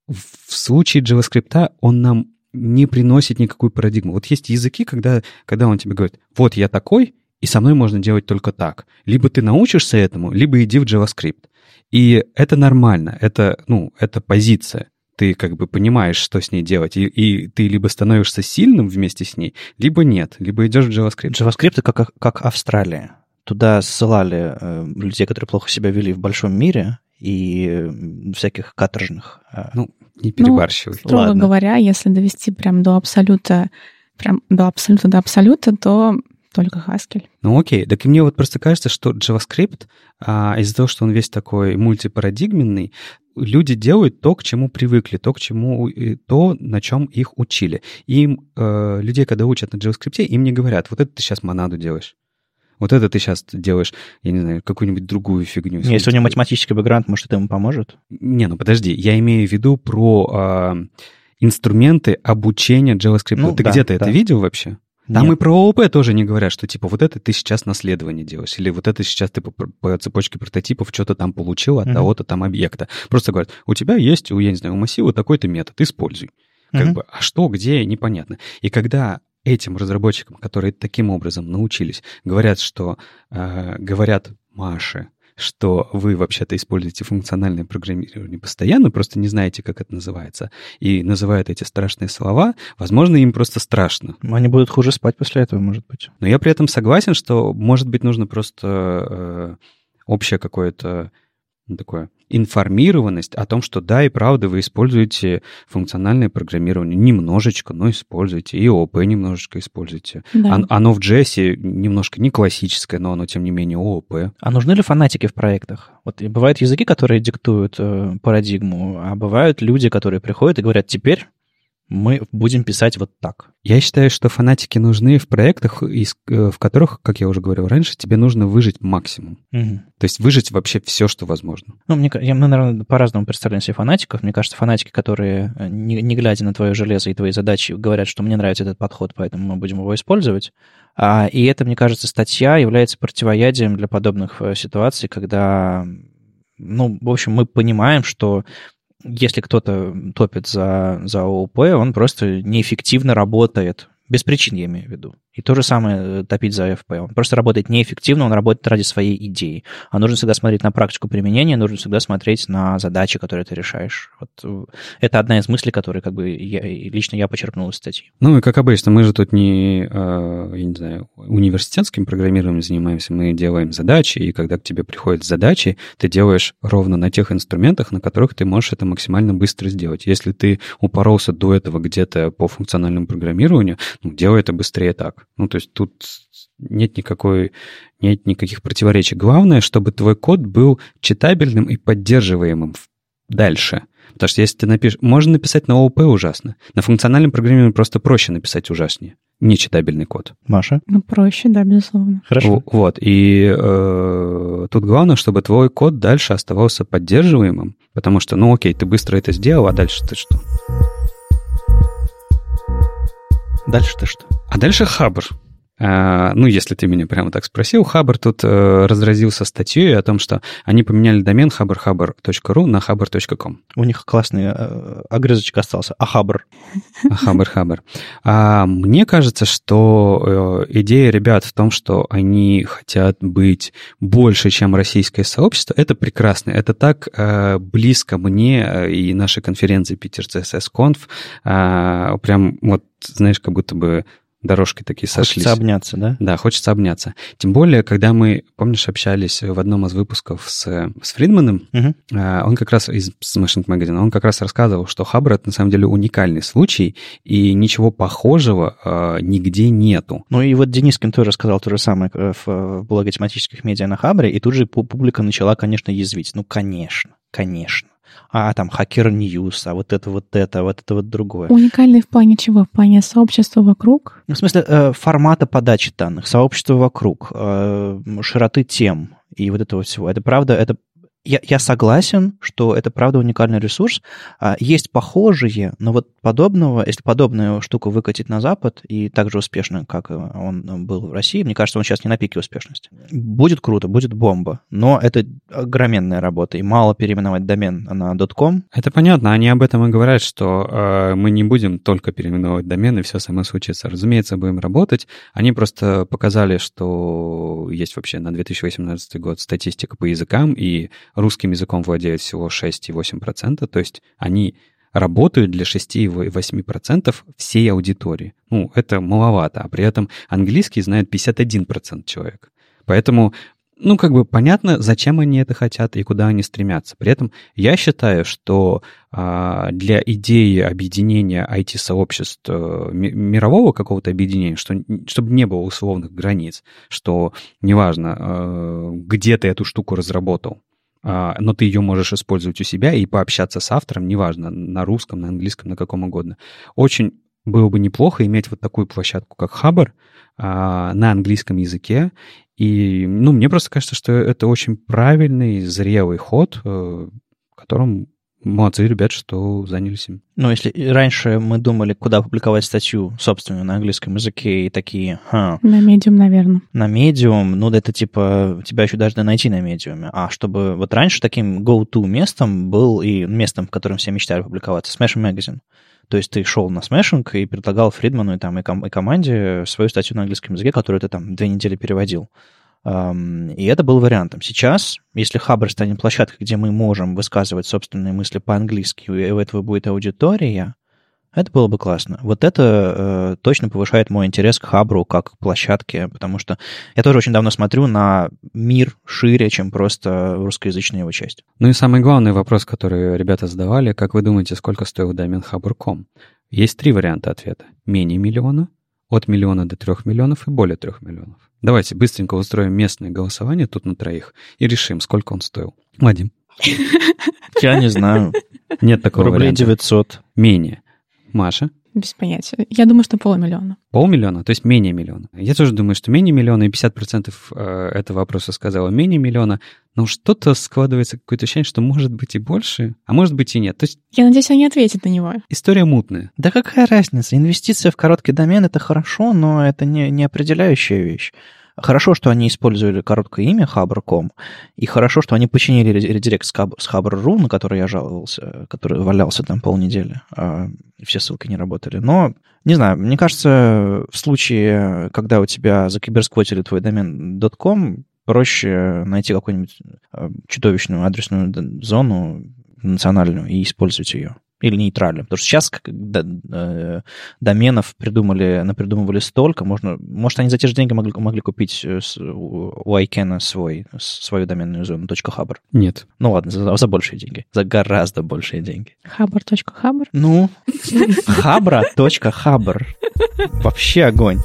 В случае JavaScript он нам не приносит никакую парадигму. Вот есть языки, когда, когда он тебе говорит, вот я такой, и со мной можно делать только так. Либо ты научишься этому, либо иди в JavaScript. И это нормально, это, ну, это позиция ты как бы понимаешь, что с ней делать, и, и ты либо становишься сильным вместе с ней, либо нет, либо идешь в JavaScript. JavaScript как, как Австралия. Туда ссылали э, людей, которые плохо себя вели в большом мире, и всяких каторжных. Э. Ну, не перебарщивай. Ну, строго Ладно. говоря, если довести прям до абсолюта, прям до абсолюта, до абсолюта, то только Haskell. Ну окей, так и мне вот просто кажется, что JavaScript, а, из-за того, что он весь такой мультипарадигменный, люди делают то, к чему привыкли, то, к чему, то, на чем их учили. Им, э, людей, когда учат на JavaScript, им не говорят, вот это ты сейчас монаду делаешь. Вот это ты сейчас делаешь, я не знаю, какую-нибудь другую фигню. Не, если у него математический бэкграунд, может, это ему поможет? Не, ну подожди, я имею в виду про э, инструменты обучения JavaScript. Ну, ты да, где-то да. это видел вообще? Там Нет. и про ООП тоже не говорят, что типа вот это ты сейчас наследование делаешь, или вот это сейчас ты по, по цепочке прототипов что-то там получил от uh-huh. того-то там объекта. Просто говорят, у тебя есть, у, я не знаю, у массива такой-то метод, используй. Как uh-huh. бы, а что, где, непонятно. И когда этим разработчикам, которые таким образом научились, говорят, что э, говорят Маше, что вы вообще-то используете функциональное программирование постоянно, просто не знаете, как это называется, и называют эти страшные слова, возможно, им просто страшно. Они будут хуже спать после этого, может быть. Но я при этом согласен, что, может быть, нужно просто э, общее какое-то такое информированность о том, что да, и правда, вы используете функциональное программирование немножечко, но используете, и ООП немножечко используете. Да. Оно в JS немножко не классическое, но оно, тем не менее, ООП. А нужны ли фанатики в проектах? Вот бывают языки, которые диктуют э, парадигму, а бывают люди, которые приходят и говорят, теперь мы будем писать вот так. Я считаю, что фанатики нужны в проектах, э, в которых, как я уже говорил раньше, тебе нужно выжить максимум. Угу. То есть выжить вообще все, что возможно. Ну, мне, я, мы, наверное, по-разному представляем себе фанатиков. Мне кажется, фанатики, которые, э, не, не глядя на твое железо и твои задачи, говорят, что мне нравится этот подход, поэтому мы будем его использовать. А, и это, мне кажется, статья является противоядием для подобных э, ситуаций, когда ну, в общем, мы понимаем, что если кто-то топит за, за ООП, он просто неэффективно работает. Без причин, я имею в виду. И то же самое э, топить за AFP. Он просто работает неэффективно, он работает ради своей идеи. А нужно всегда смотреть на практику применения, нужно всегда смотреть на задачи, которые ты решаешь. Вот э, это одна из мыслей, которые как бы я, лично я почерпнул из статьи. Ну и как обычно, мы же тут не, э, я не знаю, университетским программированием занимаемся, мы делаем задачи, и когда к тебе приходят задачи, ты делаешь ровно на тех инструментах, на которых ты можешь это максимально быстро сделать. Если ты упоролся до этого где-то по функциональному программированию, делай это быстрее так. Ну, то есть тут нет никакой, нет никаких противоречий. Главное, чтобы твой код был читабельным и поддерживаемым дальше. Потому что если ты напишешь... Можно написать на ООП ужасно. На функциональном программировании просто проще написать ужаснее. Нечитабельный код. Маша? Ну, проще, да, безусловно. Хорошо. Вот. И э, тут главное, чтобы твой код дальше оставался поддерживаемым. Потому что, ну окей, ты быстро это сделал, а дальше ты что? Дальше-то что? А дальше Хабр. А, ну, если ты меня прямо так спросил, Хабр тут э, разразился статьей о том, что они поменяли домен haberhaber.ru на haber.com. У них классный э, огрызочек остался. А Хабр. А Хабр, Хабр. А, мне кажется, что э, идея ребят в том, что они хотят быть больше, чем российское сообщество, это прекрасно. Это так э, близко мне и нашей конференции Питер CSS Conf. Э, прям вот знаешь, как будто бы дорожки такие сошлись. Хочется обняться, да? Да, хочется обняться. Тем более, когда мы, помнишь, общались в одном из выпусков с, с Фридманом, угу. он как раз из Smashing Magazine, он как раз рассказывал, что Хабр — это на самом деле уникальный случай, и ничего похожего э, нигде нету. Ну и вот Денискин тоже сказал то же самое в, в блоге тематических медиа на Хабре, и тут же публика начала, конечно, язвить. Ну, конечно, конечно. А там хакер ньюс, а вот это вот это, а вот это вот другое. Уникальный в плане чего? В плане сообщества вокруг? Ну, в смысле э, формата подачи данных, сообщества вокруг, э, широты тем и вот этого всего. Это правда, это я, я согласен, что это правда уникальный ресурс. А, есть похожие, но вот подобного, если подобную штуку выкатить на Запад и так же успешно, как он был в России, мне кажется, он сейчас не на пике успешности. Будет круто, будет бомба, но это огроменная работа, и мало переименовать домен на .com. Это понятно, они об этом и говорят, что э, мы не будем только переименовывать домен, и все само случится. Разумеется, будем работать. Они просто показали, что есть вообще на 2018 год статистика по языкам, и русским языком владеют всего 6,8%, то есть они работают для 6,8% всей аудитории. Ну, это маловато, а при этом английский знает 51% человек. Поэтому ну, как бы понятно, зачем они это хотят и куда они стремятся. При этом я считаю, что а, для идеи объединения IT-сообществ э, мирового какого-то объединения, что, чтобы не было условных границ, что неважно, э, где ты эту штуку разработал, а, но ты ее можешь использовать у себя и пообщаться с автором, неважно, на русском, на английском, на каком угодно. Очень было бы неплохо иметь вот такую площадку, как Хабр, а, на английском языке. И, ну, мне просто кажется, что это очень правильный, зрелый ход, э, которым Молодцы, ребят, что занялись им. Ну, если раньше мы думали, куда публиковать статью, собственно, на английском языке, и такие... Ха, на медиум, наверное. На медиум, ну, это типа тебя еще даже найти на медиуме. А чтобы... Вот раньше таким go-to местом был и местом, в котором все мечтали публиковаться, Smashing Magazine. То есть ты шел на Smashing и предлагал Фридману и, там, и, ком- и команде свою статью на английском языке, которую ты там две недели переводил. И это был вариантом. Сейчас, если Хабр станет площадкой, где мы можем высказывать собственные мысли по-английски, и у этого будет аудитория, это было бы классно. Вот это э, точно повышает мой интерес к Хабру как к площадке, потому что я тоже очень давно смотрю на мир шире, чем просто русскоязычная его часть. Ну и самый главный вопрос, который ребята задавали, как вы думаете, сколько стоил домен Хабр.ком? Есть три варианта ответа. Менее миллиона, от миллиона до трех миллионов и более трех миллионов. Давайте быстренько устроим местное голосование тут на троих и решим, сколько он стоил. Вадим. Я не знаю. Нет такого Рублей варианта. 900. Менее. Маша? Без понятия. Я думаю, что полмиллиона. Полмиллиона, то есть менее миллиона. Я тоже думаю, что менее миллиона, и 50% э, этого вопроса сказала менее миллиона, но что-то складывается какое-то ощущение, что может быть и больше, а может быть и нет. То есть... Я надеюсь, они ответят на него. История мутная. Да какая разница? Инвестиция в короткий домен — это хорошо, но это не, не определяющая вещь. Хорошо, что они использовали короткое имя Хабр.ком, и хорошо, что они починили редирект с Хабр.ру, на который я жаловался, который валялся там полнедели, а все ссылки не работали. Но, не знаю, мне кажется, в случае, когда у тебя закиберсквотили твой домен .com, проще найти какую-нибудь а, чудовищную адресную зону национальную и использовать ее или нейтральным. Потому что сейчас э, доменов придумали, напридумывали столько, можно, может, они за те же деньги могли, могли купить э, с, у ICANN свой, свою доменную зону .хабр. Нет. Ну ладно, за, за большие деньги. За гораздо большие деньги. Хабр.хабр? Ну, хабра.хабр. Вообще огонь.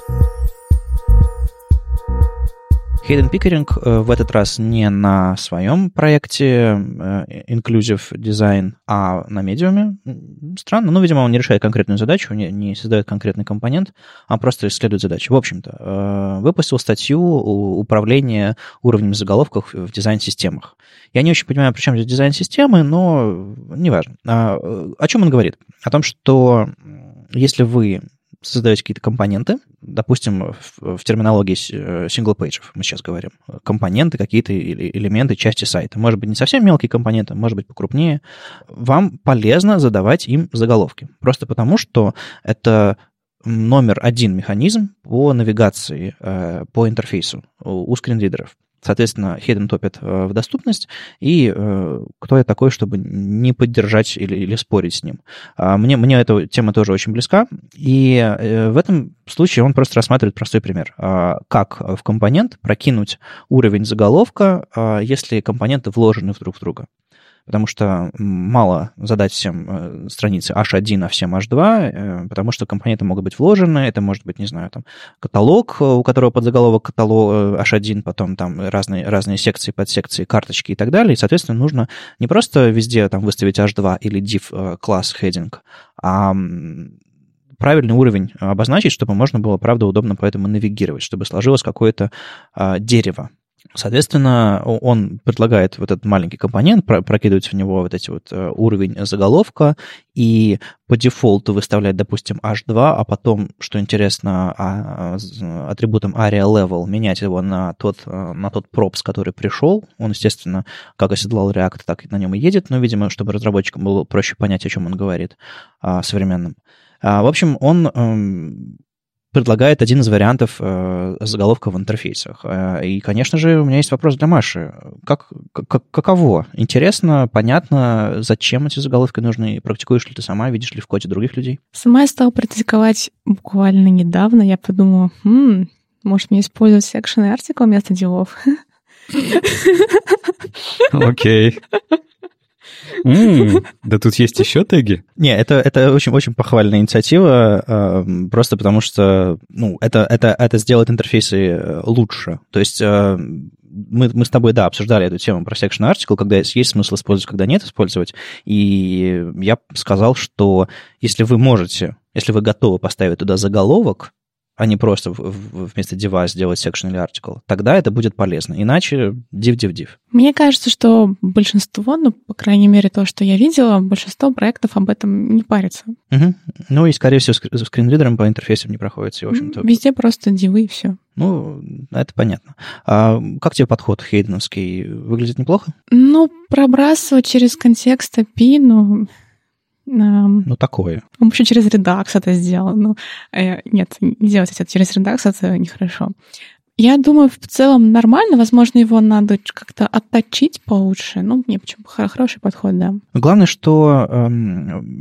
Хейден Пикеринг э, в этот раз не на своем проекте э, Inclusive Design, а на медиуме. Странно, ну, видимо, он не решает конкретную задачу, не, создает конкретный компонент, а просто исследует задачи. В общем-то, э, выпустил статью управления уровнем заголовков в дизайн-системах. Я не очень понимаю, при чем здесь дизайн-системы, но неважно. А, о чем он говорит? О том, что если вы создаете какие-то компоненты, допустим, в, в терминологии сингл-пейджев мы сейчас говорим, компоненты какие-то элементы части сайта. Может быть, не совсем мелкие компоненты, может быть, покрупнее. Вам полезно задавать им заголовки. Просто потому, что это номер один механизм по навигации э, по интерфейсу у screen reader ов. Соответственно, Хейден топит э, в доступность, и э, кто я такой, чтобы не поддержать или, или спорить с ним. А мне, мне эта тема тоже очень близка, и э, в этом случае он просто рассматривает простой пример. А как в компонент прокинуть уровень заголовка, а если компоненты вложены друг в друга. Потому что мало задать всем э, страницы H1, а всем H2, потому что компоненты могут быть вложены, это может быть, не знаю, там каталог, у которого подзаголовок каталог H1, потом там разные, разные секции, подсекции, карточки и так далее, и, соответственно, нужно не просто везде там выставить H2 или div класс heading, а правильный уровень обозначить, чтобы можно было, правда, удобно по этому навигировать, чтобы сложилось какое-то дерево. Соответственно, он предлагает вот этот маленький компонент, прокидывать в него вот эти вот э, уровень заголовка и по дефолту выставлять, допустим, h2, а потом, что интересно, а, атрибутом aria level менять его на тот, э, на тот props, который пришел. Он, естественно, как оседлал React, так и на нем и едет, но, видимо, чтобы разработчикам было проще понять, о чем он говорит а, современным. А, в общем, он эм, предлагает один из вариантов э, заголовка в интерфейсах. Э, и, конечно же, у меня есть вопрос для Маши. Как, как, каково? Интересно, понятно, зачем эти заголовки нужны? Практикуешь ли ты сама, видишь ли в коде других людей? Сама я стала практиковать буквально недавно. Я подумала, хм, может мне использовать секшн и артикл вместо делов? Окей. Да тут есть еще теги? Не, это, это очень, очень похвальная инициатива, э, просто потому что ну, это, это, это сделает интерфейсы э, лучше. То есть э, мы, мы с тобой, да, обсуждали эту тему про section article, когда есть смысл использовать, когда нет использовать. И я сказал, что если вы можете, если вы готовы поставить туда заголовок, а не просто вместо div сделать section или article, тогда это будет полезно. Иначе div. Мне кажется, что большинство, ну, по крайней мере, то, что я видела, большинство проектов об этом не парится. Угу. Ну и, скорее всего, скринридером по интерфейсам не проходится, и, в общем-то... Везде просто дивы и все. Ну, это понятно. А как тебе подход хейденовский? Выглядит неплохо? Ну, пробрасывать через контекст API, ну, ну, такое. Он еще через Redux это сделал. Ну, э, нет, не делать это через Redux, это нехорошо. Я думаю, в целом нормально. Возможно, его надо как-то отточить получше. Ну, мне почему хороший подход, да. Главное, что э,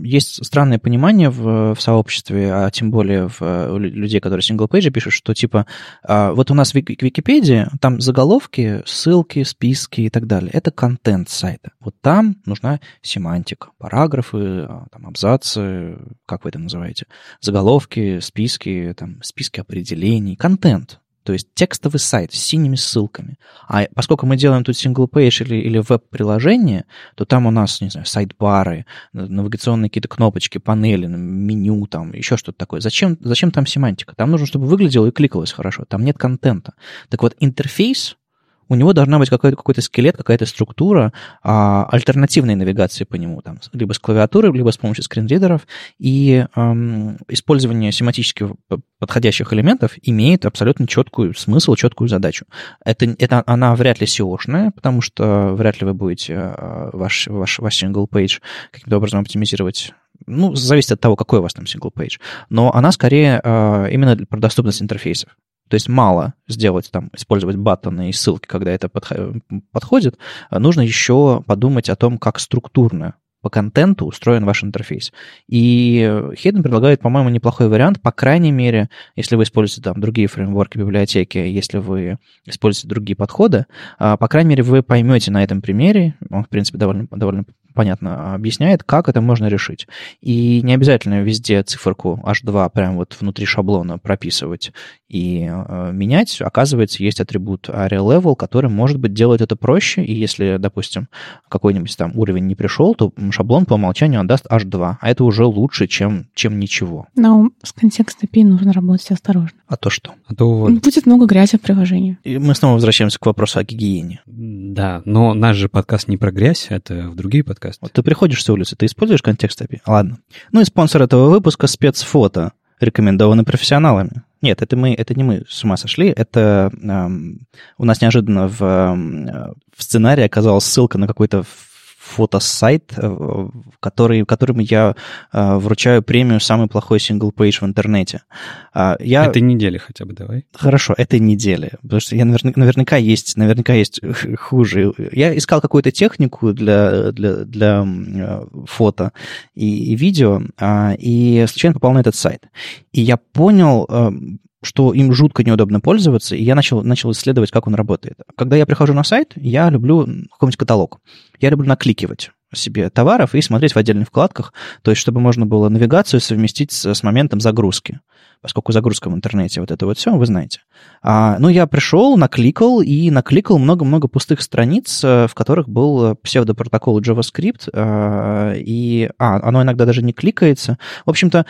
есть странное понимание в, в сообществе, а тем более в, у людей, которые single page и пишут, что типа э, вот у нас в Википедии там заголовки, ссылки, списки и так далее. Это контент сайта. Вот там нужна семантика, параграфы, а, там, абзацы, как вы это называете, заголовки, списки, там, списки определений, контент то есть текстовый сайт с синими ссылками. А поскольку мы делаем тут single-page или, или веб-приложение, то там у нас, не знаю, сайт-бары, навигационные какие-то кнопочки, панели, меню, там, еще что-то такое. Зачем, зачем там семантика? Там нужно, чтобы выглядело и кликалось хорошо. Там нет контента. Так вот, интерфейс у него должна быть какой-то какой скелет, какая-то структура а, альтернативной навигации по нему, там, либо с клавиатуры, либо с помощью скринридеров, и эм, использование семантически подходящих элементов имеет абсолютно четкую смысл, четкую задачу. Это, это она вряд ли SEO-шная, потому что вряд ли вы будете э, ваш, ваш, ваш single page каким-то образом оптимизировать ну, зависит от того, какой у вас там single page, но она скорее э, именно про доступность интерфейсов. То есть мало сделать, там, использовать баттоны и ссылки, когда это подходит. Нужно еще подумать о том, как структурно по контенту устроен ваш интерфейс. И Hidden предлагает, по-моему, неплохой вариант, по крайней мере, если вы используете там другие фреймворки, библиотеки, если вы используете другие подходы, а, по крайней мере, вы поймете на этом примере, он, в принципе, довольно, довольно понятно объясняет, как это можно решить. И не обязательно везде циферку H2 прямо вот внутри шаблона прописывать и э, менять. Оказывается, есть атрибут area level, который, может быть, делает это проще, и если, допустим, какой-нибудь там уровень не пришел, то шаблон по умолчанию отдаст H2, а это уже лучше, чем, чем ничего. Но с контекста API нужно работать осторожно. А то что? А то вот... Будет много грязи в приложении. И мы снова возвращаемся к вопросу о гигиене. Да, но наш же подкаст не про грязь, это в другие подкасты подкаст. Вот ты приходишь с улицы, ты используешь контекст API? Ладно. Ну и спонсор этого выпуска спецфото, рекомендованы профессионалами. Нет, это мы, это не мы с ума сошли, это эм, у нас неожиданно в, э, в сценарии оказалась ссылка на какой-то фотосайт, э, который, которым я э, вручаю премию «Самый плохой single page в интернете». А, я... Этой недели хотя бы давай. Хорошо, этой недели. Потому что я наверняка, наверняка, есть, наверняка есть хуже. Я искал какую-то технику для, для, для э, фото и, и видео, а, и случайно попал на этот сайт. И я понял, что им жутко неудобно пользоваться, и я начал, начал исследовать, как он работает. Когда я прихожу на сайт, я люблю какой-нибудь каталог. Я люблю накликивать. себе товаров и смотреть в отдельных вкладках, то есть чтобы можно было навигацию совместить с, с моментом загрузки поскольку загрузка в интернете, вот это вот все, вы знаете. А, ну, я пришел, накликал, и накликал много-много пустых страниц, э, в которых был псевдопротокол JavaScript, а, и а, оно иногда даже не кликается. В общем-то,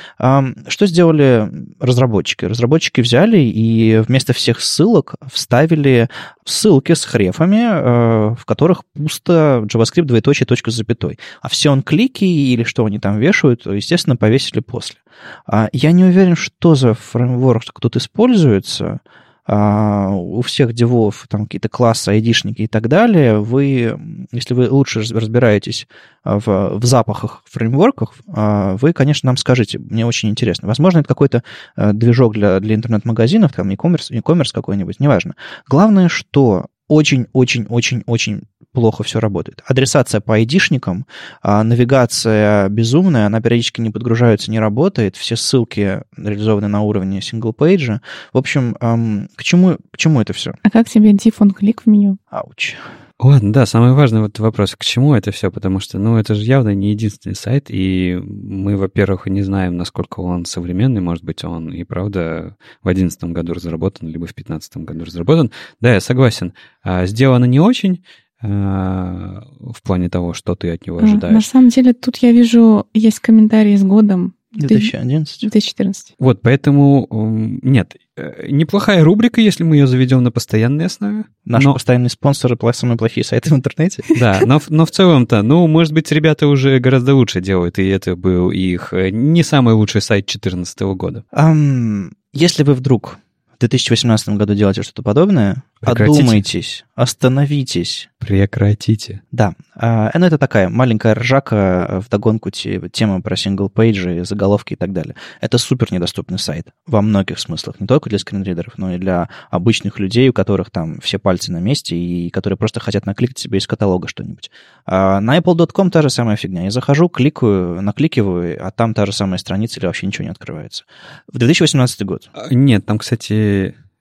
что сделали разработчики? Разработчики взяли и вместо всех ссылок вставили ссылки с хрефами, а, в которых пусто JavaScript двоеточие точка с запятой. А все он клики или что они там вешают, естественно, повесили после. А, я не уверен, что за фреймворк тут используется. А, у всех девов там какие-то классы, айдишники и так далее. Вы, если вы лучше разбираетесь в, в запахах фреймворков, а, вы, конечно, нам скажите. Мне очень интересно. Возможно, это какой-то движок для, для интернет-магазинов, там e-commerce, e-commerce какой-нибудь, неважно. Главное, что очень-очень-очень-очень плохо все работает. Адресация по айдишникам, а навигация безумная, она периодически не подгружается, не работает, все ссылки реализованы на уровне single page а. В общем, эм, к, чему, к чему это все? А как тебе on click в меню? Ауч. Ладно, да, самый важный вот вопрос, к чему это все, потому что, ну, это же явно не единственный сайт, и мы, во-первых, не знаем, насколько он современный, может быть, он и правда в 2011 году разработан, либо в 2015 году разработан. Да, я согласен, а, сделано не очень, в плане того, что ты от него ожидаешь. На самом деле, тут я вижу, есть комментарии с годом, 2011? 2014. Вот, поэтому нет. Э, неплохая рубрика, если мы ее заведем на постоянной основе. Наши но... постоянные спонсоры – самые плохие сайты в интернете. Да, но, но в целом-то, ну, может быть, ребята уже гораздо лучше делают, и это был их э, не самый лучший сайт 2014 года. Um, если вы вдруг в 2018 году делаете что-то подобное, Прекратите. одумайтесь, остановитесь. Прекратите. Да. А, ну, это такая маленькая ржака в догонку темы про single page и, заголовки и так далее. Это супер недоступный сайт во многих смыслах. Не только для screen reader ов, но и для обычных людей, у которых там все пальцы на месте и которые просто хотят накликать себе из каталога что-нибудь. А на apple.com та же самая фигня. Я захожу, кликаю, накликиваю, а там та же самая страница или вообще ничего не открывается. В 2018 год. А, нет, там, кстати,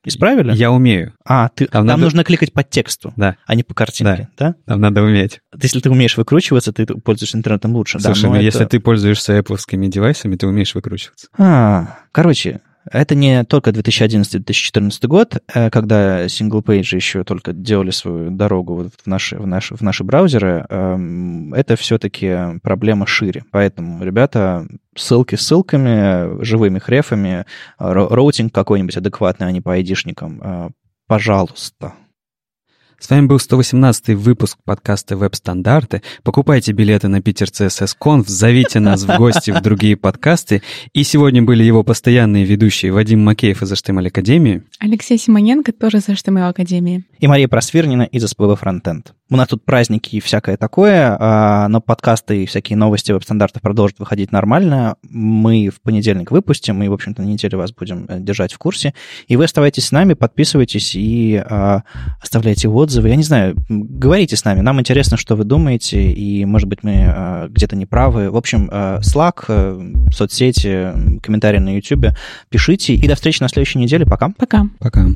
Исправили? Я умею. А, ты, там, там надо... нужно кликать по тексту, да. а не по картинке, да? да? Там надо уметь. Если ты умеешь выкручиваться, ты пользуешься интернетом лучше. Слушай, да, ну, ну это... если ты пользуешься Apple девайсами, ты умеешь выкручиваться. А, короче, это не только 2011-2014 год, э, когда синглпейджи еще только делали свою дорогу в наши, в наши, в наши браузеры. Эм, это все-таки проблема шире. Поэтому, ребята, ссылки ссылками, живыми href ами, роутинг какой-нибудь адекватный, а не по айдишникам. Э, пожалуйста. С вами был 118 выпуск подкаста «Веб-стандарты». Покупайте билеты на Питер CSS Conf, зовите нас в гости в другие подкасты. И сегодня были его постоянные ведущие Вадим Макеев из HTML Академии. Алексей Симоненко тоже из HTML Академии. И Мария Просвирнина из СПБ Frontend. У нас тут праздники и всякое такое, а, но подкасты и всякие новости веб-стандартов продолжат выходить нормально. Мы в понедельник выпустим, и, в общем-то, на неделю вас будем э, держать в курсе. И вы оставайтесь с нами, подписывайтесь и а, оставляйте отзывы. Я не знаю, говорите с нами, нам интересно, что вы думаете, и, может быть, мы а, где-то не правы. В общем, Slack, э, соцсети, комментарии на YouTube. Пишите, и до встречи на следующей неделе. Пока. Пока. Пока.